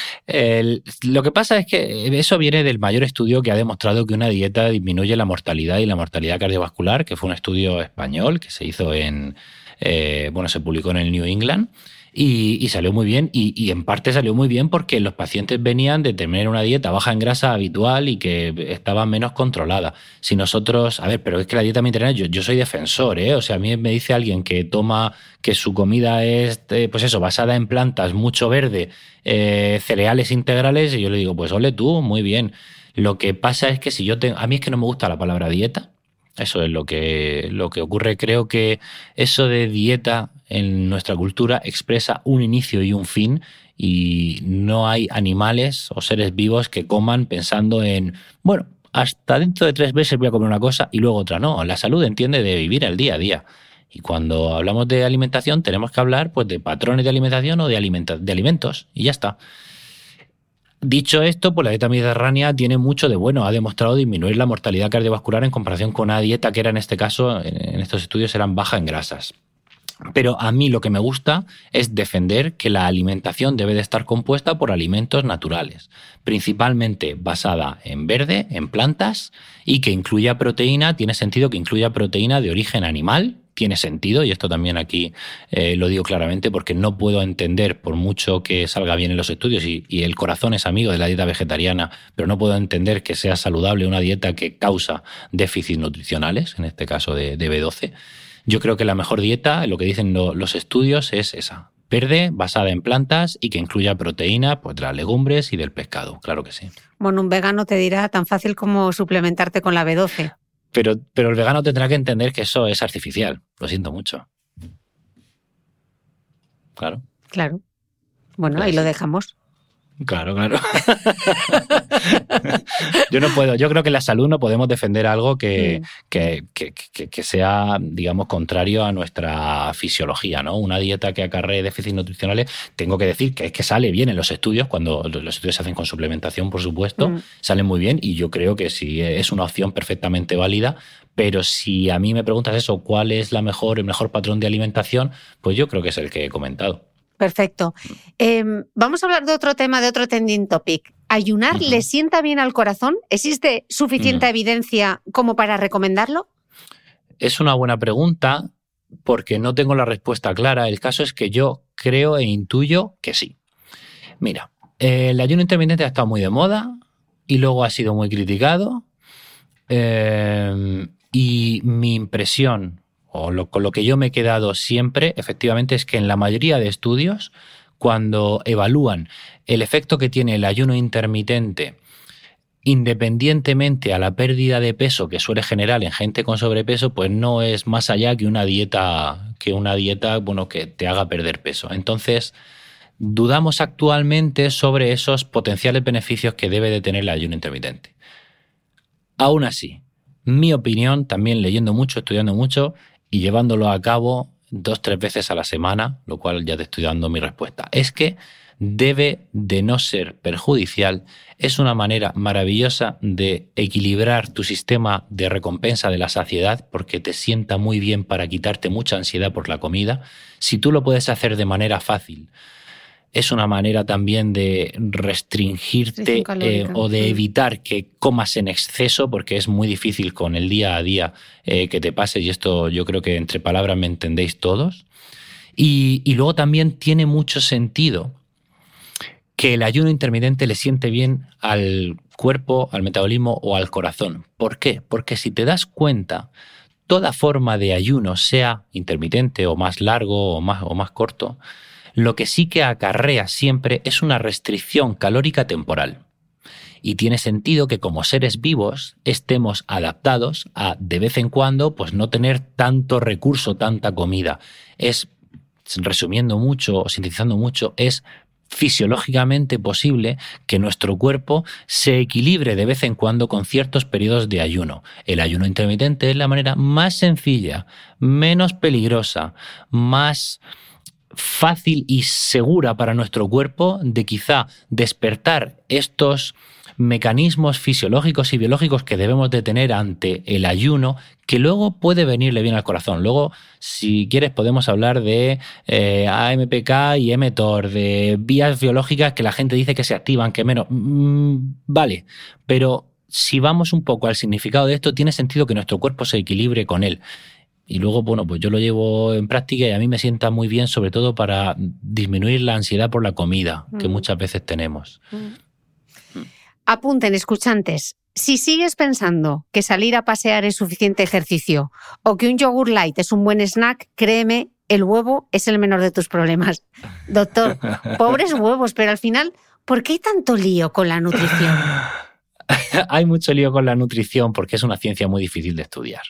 lo que pasa es que eso viene del mayor estudio que ha demostrado que una dieta disminuye la mortalidad y la mortalidad cardiovascular, que fue un estudio español que se hizo en, eh, bueno, se publicó en el New England. Y, salió muy bien, y, en parte salió muy bien porque los pacientes venían de tener una dieta baja en grasa habitual y que estaba menos controlada. Si nosotros, a ver, pero es que la dieta mediterránea, yo, yo soy defensor, ¿eh? O sea, a mí me dice alguien que toma, que su comida es, eh, pues eso, basada en plantas, mucho verde, eh, cereales integrales, y yo le digo, pues ole tú, muy bien. Lo que pasa es que si yo tengo, a mí es que no me gusta la palabra dieta, eso es lo que, lo que ocurre. Creo que eso de dieta en nuestra cultura expresa un inicio y un fin y no hay animales o seres vivos que coman pensando en, bueno, hasta dentro de tres meses voy a comer una cosa y luego otra. No, la salud entiende de vivir el día a día. Y cuando hablamos de alimentación tenemos que hablar pues, de patrones de alimentación o de, de alimentos y ya está. Dicho esto, pues la dieta mediterránea tiene mucho de bueno. Ha demostrado disminuir la mortalidad cardiovascular en comparación con una dieta que era en este caso, en estos estudios, eran baja en grasas. Pero a mí lo que me gusta es defender que la alimentación debe de estar compuesta por alimentos naturales, principalmente basada en verde, en plantas, y que incluya proteína, tiene sentido que incluya proteína de origen animal, tiene sentido, y esto también aquí eh, lo digo claramente, porque no puedo entender, por mucho que salga bien en los estudios, y, el corazón es amigo de la dieta vegetariana, pero no puedo entender que sea saludable una dieta que causa déficits nutricionales, en este caso de, de B12. Yo creo que la mejor dieta, lo que dicen los estudios, es esa. Verde, basada en plantas y que incluya proteína pues, de las legumbres y del pescado, claro que sí. Bueno, un vegano te dirá tan fácil como suplementarte con la B12. Pero, pero el vegano tendrá que entender que eso es artificial. Lo siento mucho. Claro. Claro. Bueno, ahí lo dejamos. Claro, claro. [laughs] yo no puedo, yo creo que en la salud no podemos defender algo que, que, que, sea, digamos, contrario a nuestra fisiología, ¿no? Una dieta que acarree déficits nutricionales, tengo que decir que es que sale bien en los estudios, cuando los estudios se hacen con suplementación, por supuesto, mm. salen muy bien y yo creo que sí es una opción perfectamente válida, pero si a mí me preguntas eso, ¿cuál es la mejor, el mejor patrón de alimentación? Pues yo creo que es el que he comentado. Perfecto. Em, vamos a hablar de otro tema, de otro trending topic. ¿Ayunar le sienta bien al corazón? ¿Existe suficiente evidencia como para recomendarlo? Es una buena pregunta porque no tengo la respuesta clara. El caso es que yo creo e intuyo que sí. Mira, el ayuno intermitente ha estado muy de moda y luego ha sido muy criticado. Em, y mi impresión o con lo que yo me he quedado siempre, efectivamente, es que en la mayoría de estudios, cuando evalúan el efecto que tiene el ayuno intermitente, independientemente a la pérdida de peso que suele generar en gente con sobrepeso, pues no es más allá que una dieta, que una dieta, bueno, que te haga perder peso. Entonces, dudamos actualmente sobre esos potenciales beneficios que debe de tener el ayuno intermitente. Aún así, mi opinión, también leyendo mucho, estudiando mucho, y llevándolo a cabo dos, tres veces a la semana, lo cual ya te estoy dando mi respuesta. Es que debe de no ser perjudicial, es una manera maravillosa de equilibrar tu sistema de recompensa de la saciedad porque te sienta muy bien para quitarte mucha ansiedad por la comida. Si tú lo puedes hacer de manera fácil, es una manera también de restringirte eh, o de evitar que comas en exceso, porque es muy difícil con el día a día eh, que te pase, y esto yo creo que entre palabras me entendéis todos. Y, y luego también tiene mucho sentido que el ayuno intermitente le siente bien al cuerpo, al metabolismo o al corazón. ¿Por qué? Porque si te das cuenta, toda forma de ayuno, sea intermitente o más largo o más, o más corto, lo que sí que acarrea siempre es una restricción calórica temporal. Y tiene sentido que como seres vivos estemos adaptados a de vez en cuando pues no tener tanto recurso, tanta comida. Es, resumiendo mucho o sintetizando mucho, es fisiológicamente posible que nuestro cuerpo se equilibre de vez en cuando con ciertos periodos de ayuno. El ayuno intermitente es la manera más sencilla, menos peligrosa, más fácil y segura para nuestro cuerpo de quizá despertar estos mecanismos fisiológicos y biológicos que debemos de tener ante el ayuno, que luego puede venirle bien al corazón. Luego, si quieres, podemos hablar de eh, AMPK y mTOR, de vías biológicas que la gente dice que se activan, que menos. Mm, vale, pero si vamos un poco al significado de esto, tiene sentido que nuestro cuerpo se equilibre con él y luego, bueno, pues yo lo llevo en práctica y a mí me sienta muy bien, sobre todo para disminuir la ansiedad por la comida que Mm. muchas veces tenemos. Apunten, escuchantes. Si sigues pensando que salir a pasear es suficiente ejercicio o que un yogur light es un buen snack, créeme, el huevo es el menor de tus problemas. [laughs] Doctor, pobres huevos, pero al final, ¿por qué hay tanto lío con la nutrición? [laughs] hay mucho lío con la nutrición porque es una ciencia muy difícil de estudiar.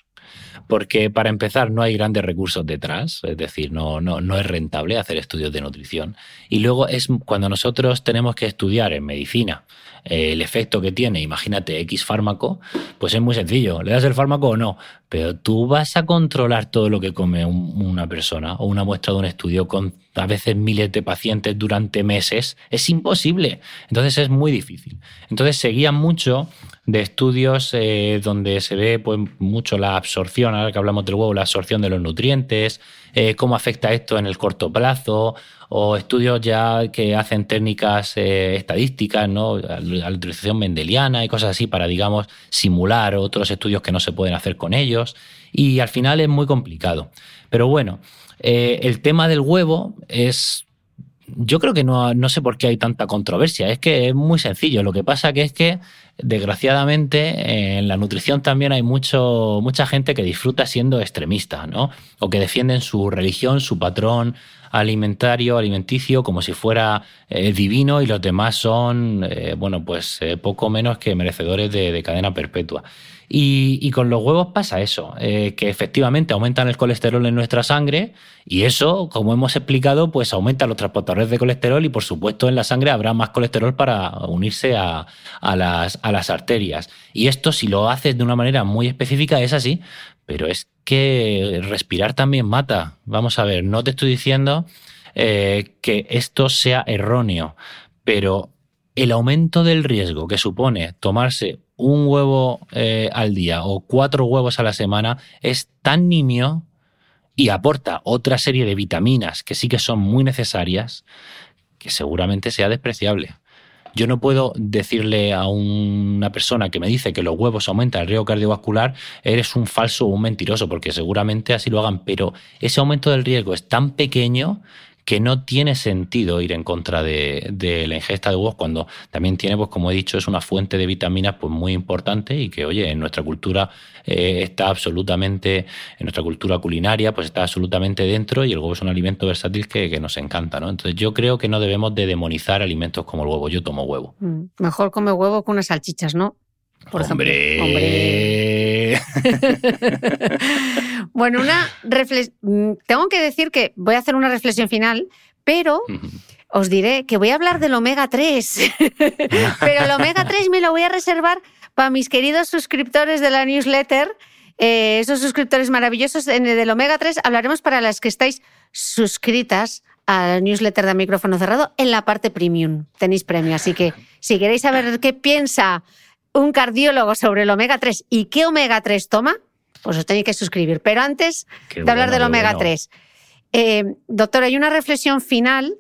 Porque para empezar no hay grandes recursos detrás, es decir, no, no, no es rentable hacer estudios de nutrición. Y luego es cuando nosotros tenemos que estudiar en medicina eh, el efecto que tiene, imagínate X fármaco, pues es muy sencillo, ¿le das el fármaco o no? Pero tú vas a controlar todo lo que come un- una persona o una muestra de un estudio con a veces miles de pacientes durante meses, es imposible. Entonces es muy difícil. Entonces seguían mucho de estudios eh, donde se ve pues, mucho la absorción, ahora que hablamos del huevo, la absorción de los nutrientes, eh, cómo afecta esto en el corto plazo, o estudios ya que hacen técnicas eh, estadísticas, ¿no? la utilización mendeliana y cosas así para, digamos, simular otros estudios que no se pueden hacer con ellos. Y al final es muy complicado. Pero bueno, el tema del huevo es yo creo que no, no sé por qué hay tanta controversia. Es que es muy sencillo. Lo que pasa que es que, desgraciadamente, en la nutrición también hay mucho, mucha gente que disfruta siendo extremista, ¿no? O que defienden su religión, su patrón alimentario, alimenticio, como si fuera eh, divino y los demás son, eh, bueno, pues eh, poco menos que merecedores de cadena perpetua. Y, con los huevos pasa eso, eh, que efectivamente aumentan el colesterol en nuestra sangre y eso, como hemos explicado, pues aumenta los transportadores de colesterol y por supuesto en la sangre habrá más colesterol para unirse a, a, las, a las arterias. Y esto si lo haces de una manera muy específica es así, pero es que respirar también mata. Vamos a ver, no te estoy diciendo eh, que esto sea erróneo, pero el aumento del riesgo que supone tomarse un huevo eh, al día o cuatro huevos a la semana es tan nimio y aporta otra serie de vitaminas que sí que son muy necesarias que seguramente sea despreciable. Yo no puedo decirle a una persona que me dice que los huevos aumentan el riesgo cardiovascular, eres un falso o un mentiroso, porque seguramente así lo hagan, pero ese aumento del riesgo es tan pequeño que no tiene sentido ir en contra de, la ingesta de huevos cuando también tiene, pues como he dicho, es una fuente de vitaminas pues muy importante y que, oye, en nuestra cultura eh, está absolutamente, en nuestra cultura culinaria, pues está absolutamente dentro y el huevo es un alimento versátil que, que nos encanta, ¿no? Entonces yo creo que no debemos de demonizar alimentos como el huevo. Yo tomo huevo. Mm, Mejor come huevo que unas salchichas, ¿no? Por ¡Hombre! ¡Hombre! [laughs] bueno, una reflexión. Tengo que decir que voy a hacer una reflexión final, pero os diré que voy a hablar del omega 3. [laughs] pero el omega 3 me lo voy a reservar para mis queridos suscriptores de la newsletter. Eh, esos suscriptores maravillosos en el del omega 3 hablaremos para las que estáis suscritas al newsletter de micrófono cerrado en la parte premium. Tenéis premio, así que si queréis saber qué piensa un cardiólogo sobre el omega 3 y qué omega 3 toma, pues os tenéis que suscribir. Pero antes Qué de hablar del omega bueno. 3, eh, doctor, hay una reflexión final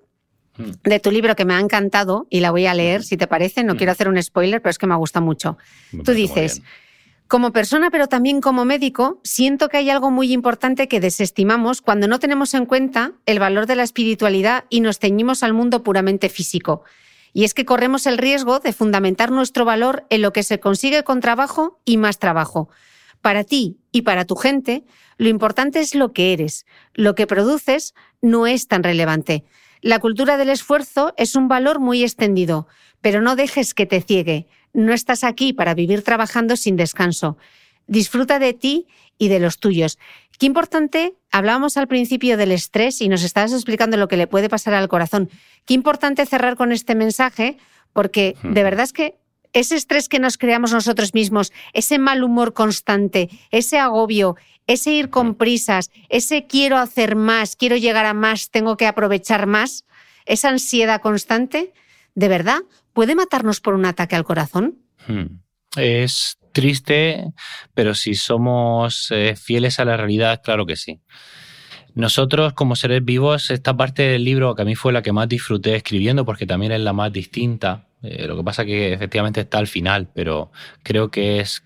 Mm. de tu libro que me ha encantado y la voy a leer, si te parece. No Mm. quiero hacer un spoiler, pero es que me gusta mucho. Me Tú dices, como persona, pero también como médico, siento que hay algo muy importante que desestimamos cuando no tenemos en cuenta el valor de la espiritualidad y nos ceñimos al mundo puramente físico. Y es que corremos el riesgo de fundamentar nuestro valor en lo que se consigue con trabajo y más trabajo. Para ti y para tu gente, lo importante es lo que eres. Lo que produces no es tan relevante. La cultura del esfuerzo es un valor muy extendido, pero no dejes que te ciegue. No estás aquí para vivir trabajando sin descanso. Disfruta de ti y de los tuyos. Qué importante, hablábamos al principio del estrés y nos estabas explicando lo que le puede pasar al corazón. Qué importante cerrar con este mensaje, porque de verdad es que ese estrés que nos creamos nosotros mismos, ese mal humor constante, ese agobio, ese ir con prisas, ese quiero hacer más, quiero llegar a más, tengo que aprovechar más, esa ansiedad constante, de verdad, puede matarnos por un ataque al corazón. Hmm. Es triste, pero si somos eh, fieles a la realidad, claro que sí. Nosotros, como seres vivos, esta parte del libro que a mí fue la que más disfruté escribiendo, porque también es la más distinta. Eh, lo que pasa que efectivamente está al final, pero creo que es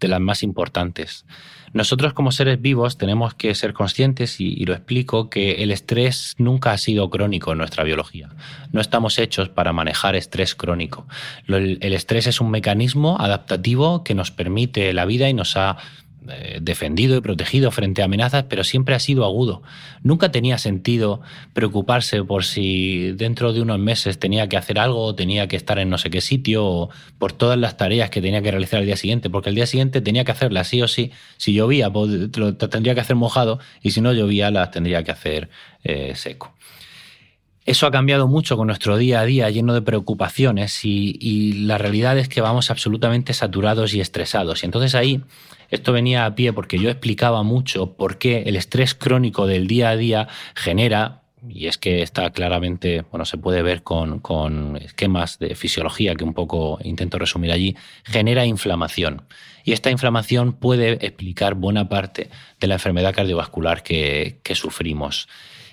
de las más importantes. Nosotros como seres vivos tenemos que ser conscientes, y, lo explico, que el estrés nunca ha sido crónico en nuestra biología. No estamos hechos para manejar estrés crónico. el estrés es un mecanismo adaptativo que nos permite la vida y nos ha eh, defendido y protegido frente a amenazas, pero siempre ha sido agudo. Nunca tenía sentido preocuparse por si dentro de unos meses tenía que hacer algo, o tenía que estar en no sé qué sitio, o por todas las tareas que tenía que realizar el día siguiente, porque el día siguiente tenía que hacerlas sí o sí. Si llovía, pues, tendría que hacer mojado, y si no llovía, las tendría que hacer eh, seco. Eso ha cambiado mucho con nuestro día a día lleno de preocupaciones y, la realidad es que vamos absolutamente saturados y estresados. Y entonces ahí esto venía a pie porque yo explicaba mucho por qué el estrés crónico del día a día genera y es que está claramente, bueno, se puede ver con, con, esquemas de fisiología que un poco intento resumir allí, genera inflamación. Y esta inflamación puede explicar buena parte de la enfermedad cardiovascular que, que sufrimos.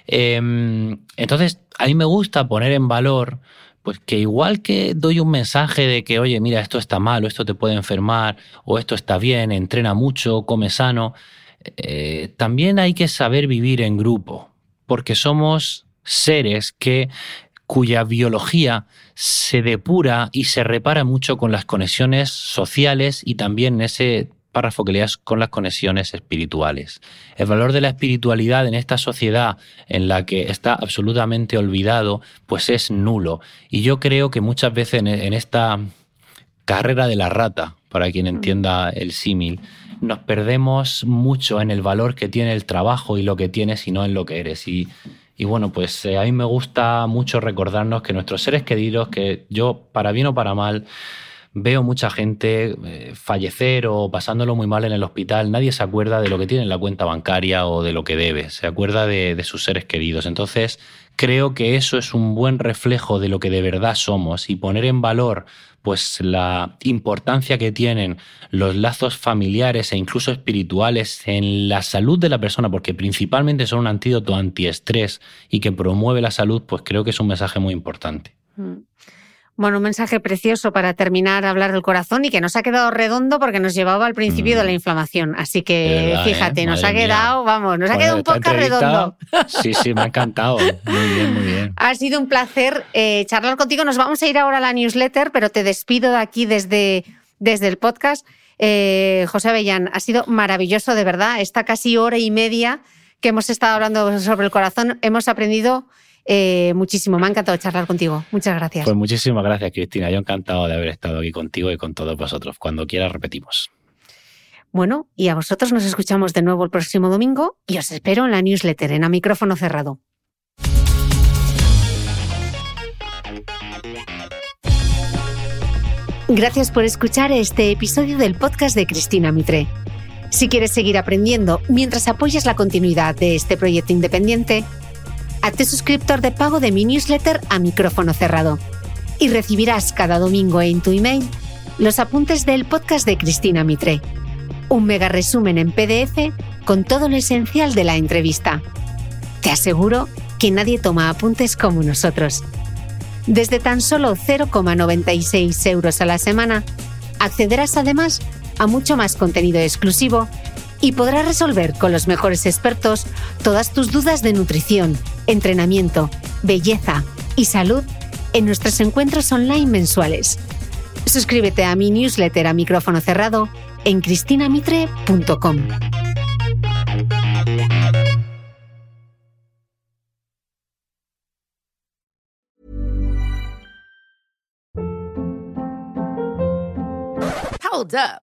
Em, entonces, a mí me gusta poner en valor pues que igual que doy un mensaje de que, oye, mira, esto está mal, o esto te puede enfermar, o esto está bien, entrena mucho, come sano, eh, también hay que saber vivir en grupo, porque somos seres que cuya biología se depura y se repara mucho con las conexiones sociales y también ese párrafo que leas con las conexiones espirituales. El valor de la espiritualidad en esta sociedad en la que está absolutamente olvidado, pues es nulo. Y yo creo que muchas veces en esta carrera de la rata, para quien entienda el símil, nos perdemos mucho en el valor que tiene el trabajo y lo que tienes y no en lo que eres. Y, y bueno, pues eh, a mí me gusta mucho recordarnos que nuestros seres queridos, que yo, para bien o para mal, veo mucha gente eh, fallecer o pasándolo muy mal en el hospital. Nadie se acuerda de lo que tiene en la cuenta bancaria o de lo que debe, se acuerda de, sus seres queridos. Entonces, creo que eso es un buen reflejo de lo que de verdad somos y poner en valor pues la importancia que tienen los lazos familiares e incluso espirituales en la salud de la persona, porque principalmente son un antídoto antiestrés y que promueve la salud, pues creo que es un mensaje muy importante. Mm. Bueno, un mensaje precioso para terminar a hablar del corazón y que nos ha quedado redondo porque nos llevaba al principio de la mm. inflamación. Así que fíjate, ¿eh? nos ha quedado, vamos, nos ha quedado un poco redondo. Sí, sí, me ha encantado. [laughs] Muy bien, muy bien. Ha sido un placer eh, charlar contigo. Nos vamos a ir ahora a la newsletter, pero te despido de aquí desde, desde el podcast. Eh, José Avellán, ha sido maravilloso, de verdad. Esta casi hora y media que hemos estado hablando sobre el corazón, hemos aprendido eh, muchísimo. Me ha encantado charlar contigo. Muchas gracias. Pues muchísimas gracias, Cristina. Yo encantado de haber estado aquí contigo y con todos vosotros. Cuando quieras repetimos. Bueno, y a vosotros nos escuchamos de nuevo el próximo domingo y os espero en la newsletter en a micrófono cerrado. Gracias por escuchar este episodio del podcast de Cristina Mitre. Si quieres seguir aprendiendo mientras apoyas la continuidad de este proyecto independiente, Hazte suscriptor de pago de mi newsletter a micrófono cerrado y recibirás cada domingo en tu email los apuntes del podcast de Cristina Mitre. Un mega resumen en PDF con todo lo esencial de la entrevista. Te aseguro que nadie toma apuntes como nosotros. Desde tan solo 0,96 euros a la semana, accederás además a mucho más contenido exclusivo y podrás resolver con los mejores expertos todas tus dudas de nutrición, entrenamiento, belleza y salud en nuestros encuentros online mensuales. Suscríbete a mi newsletter a micrófono cerrado en cristinamitre.com. Hold up.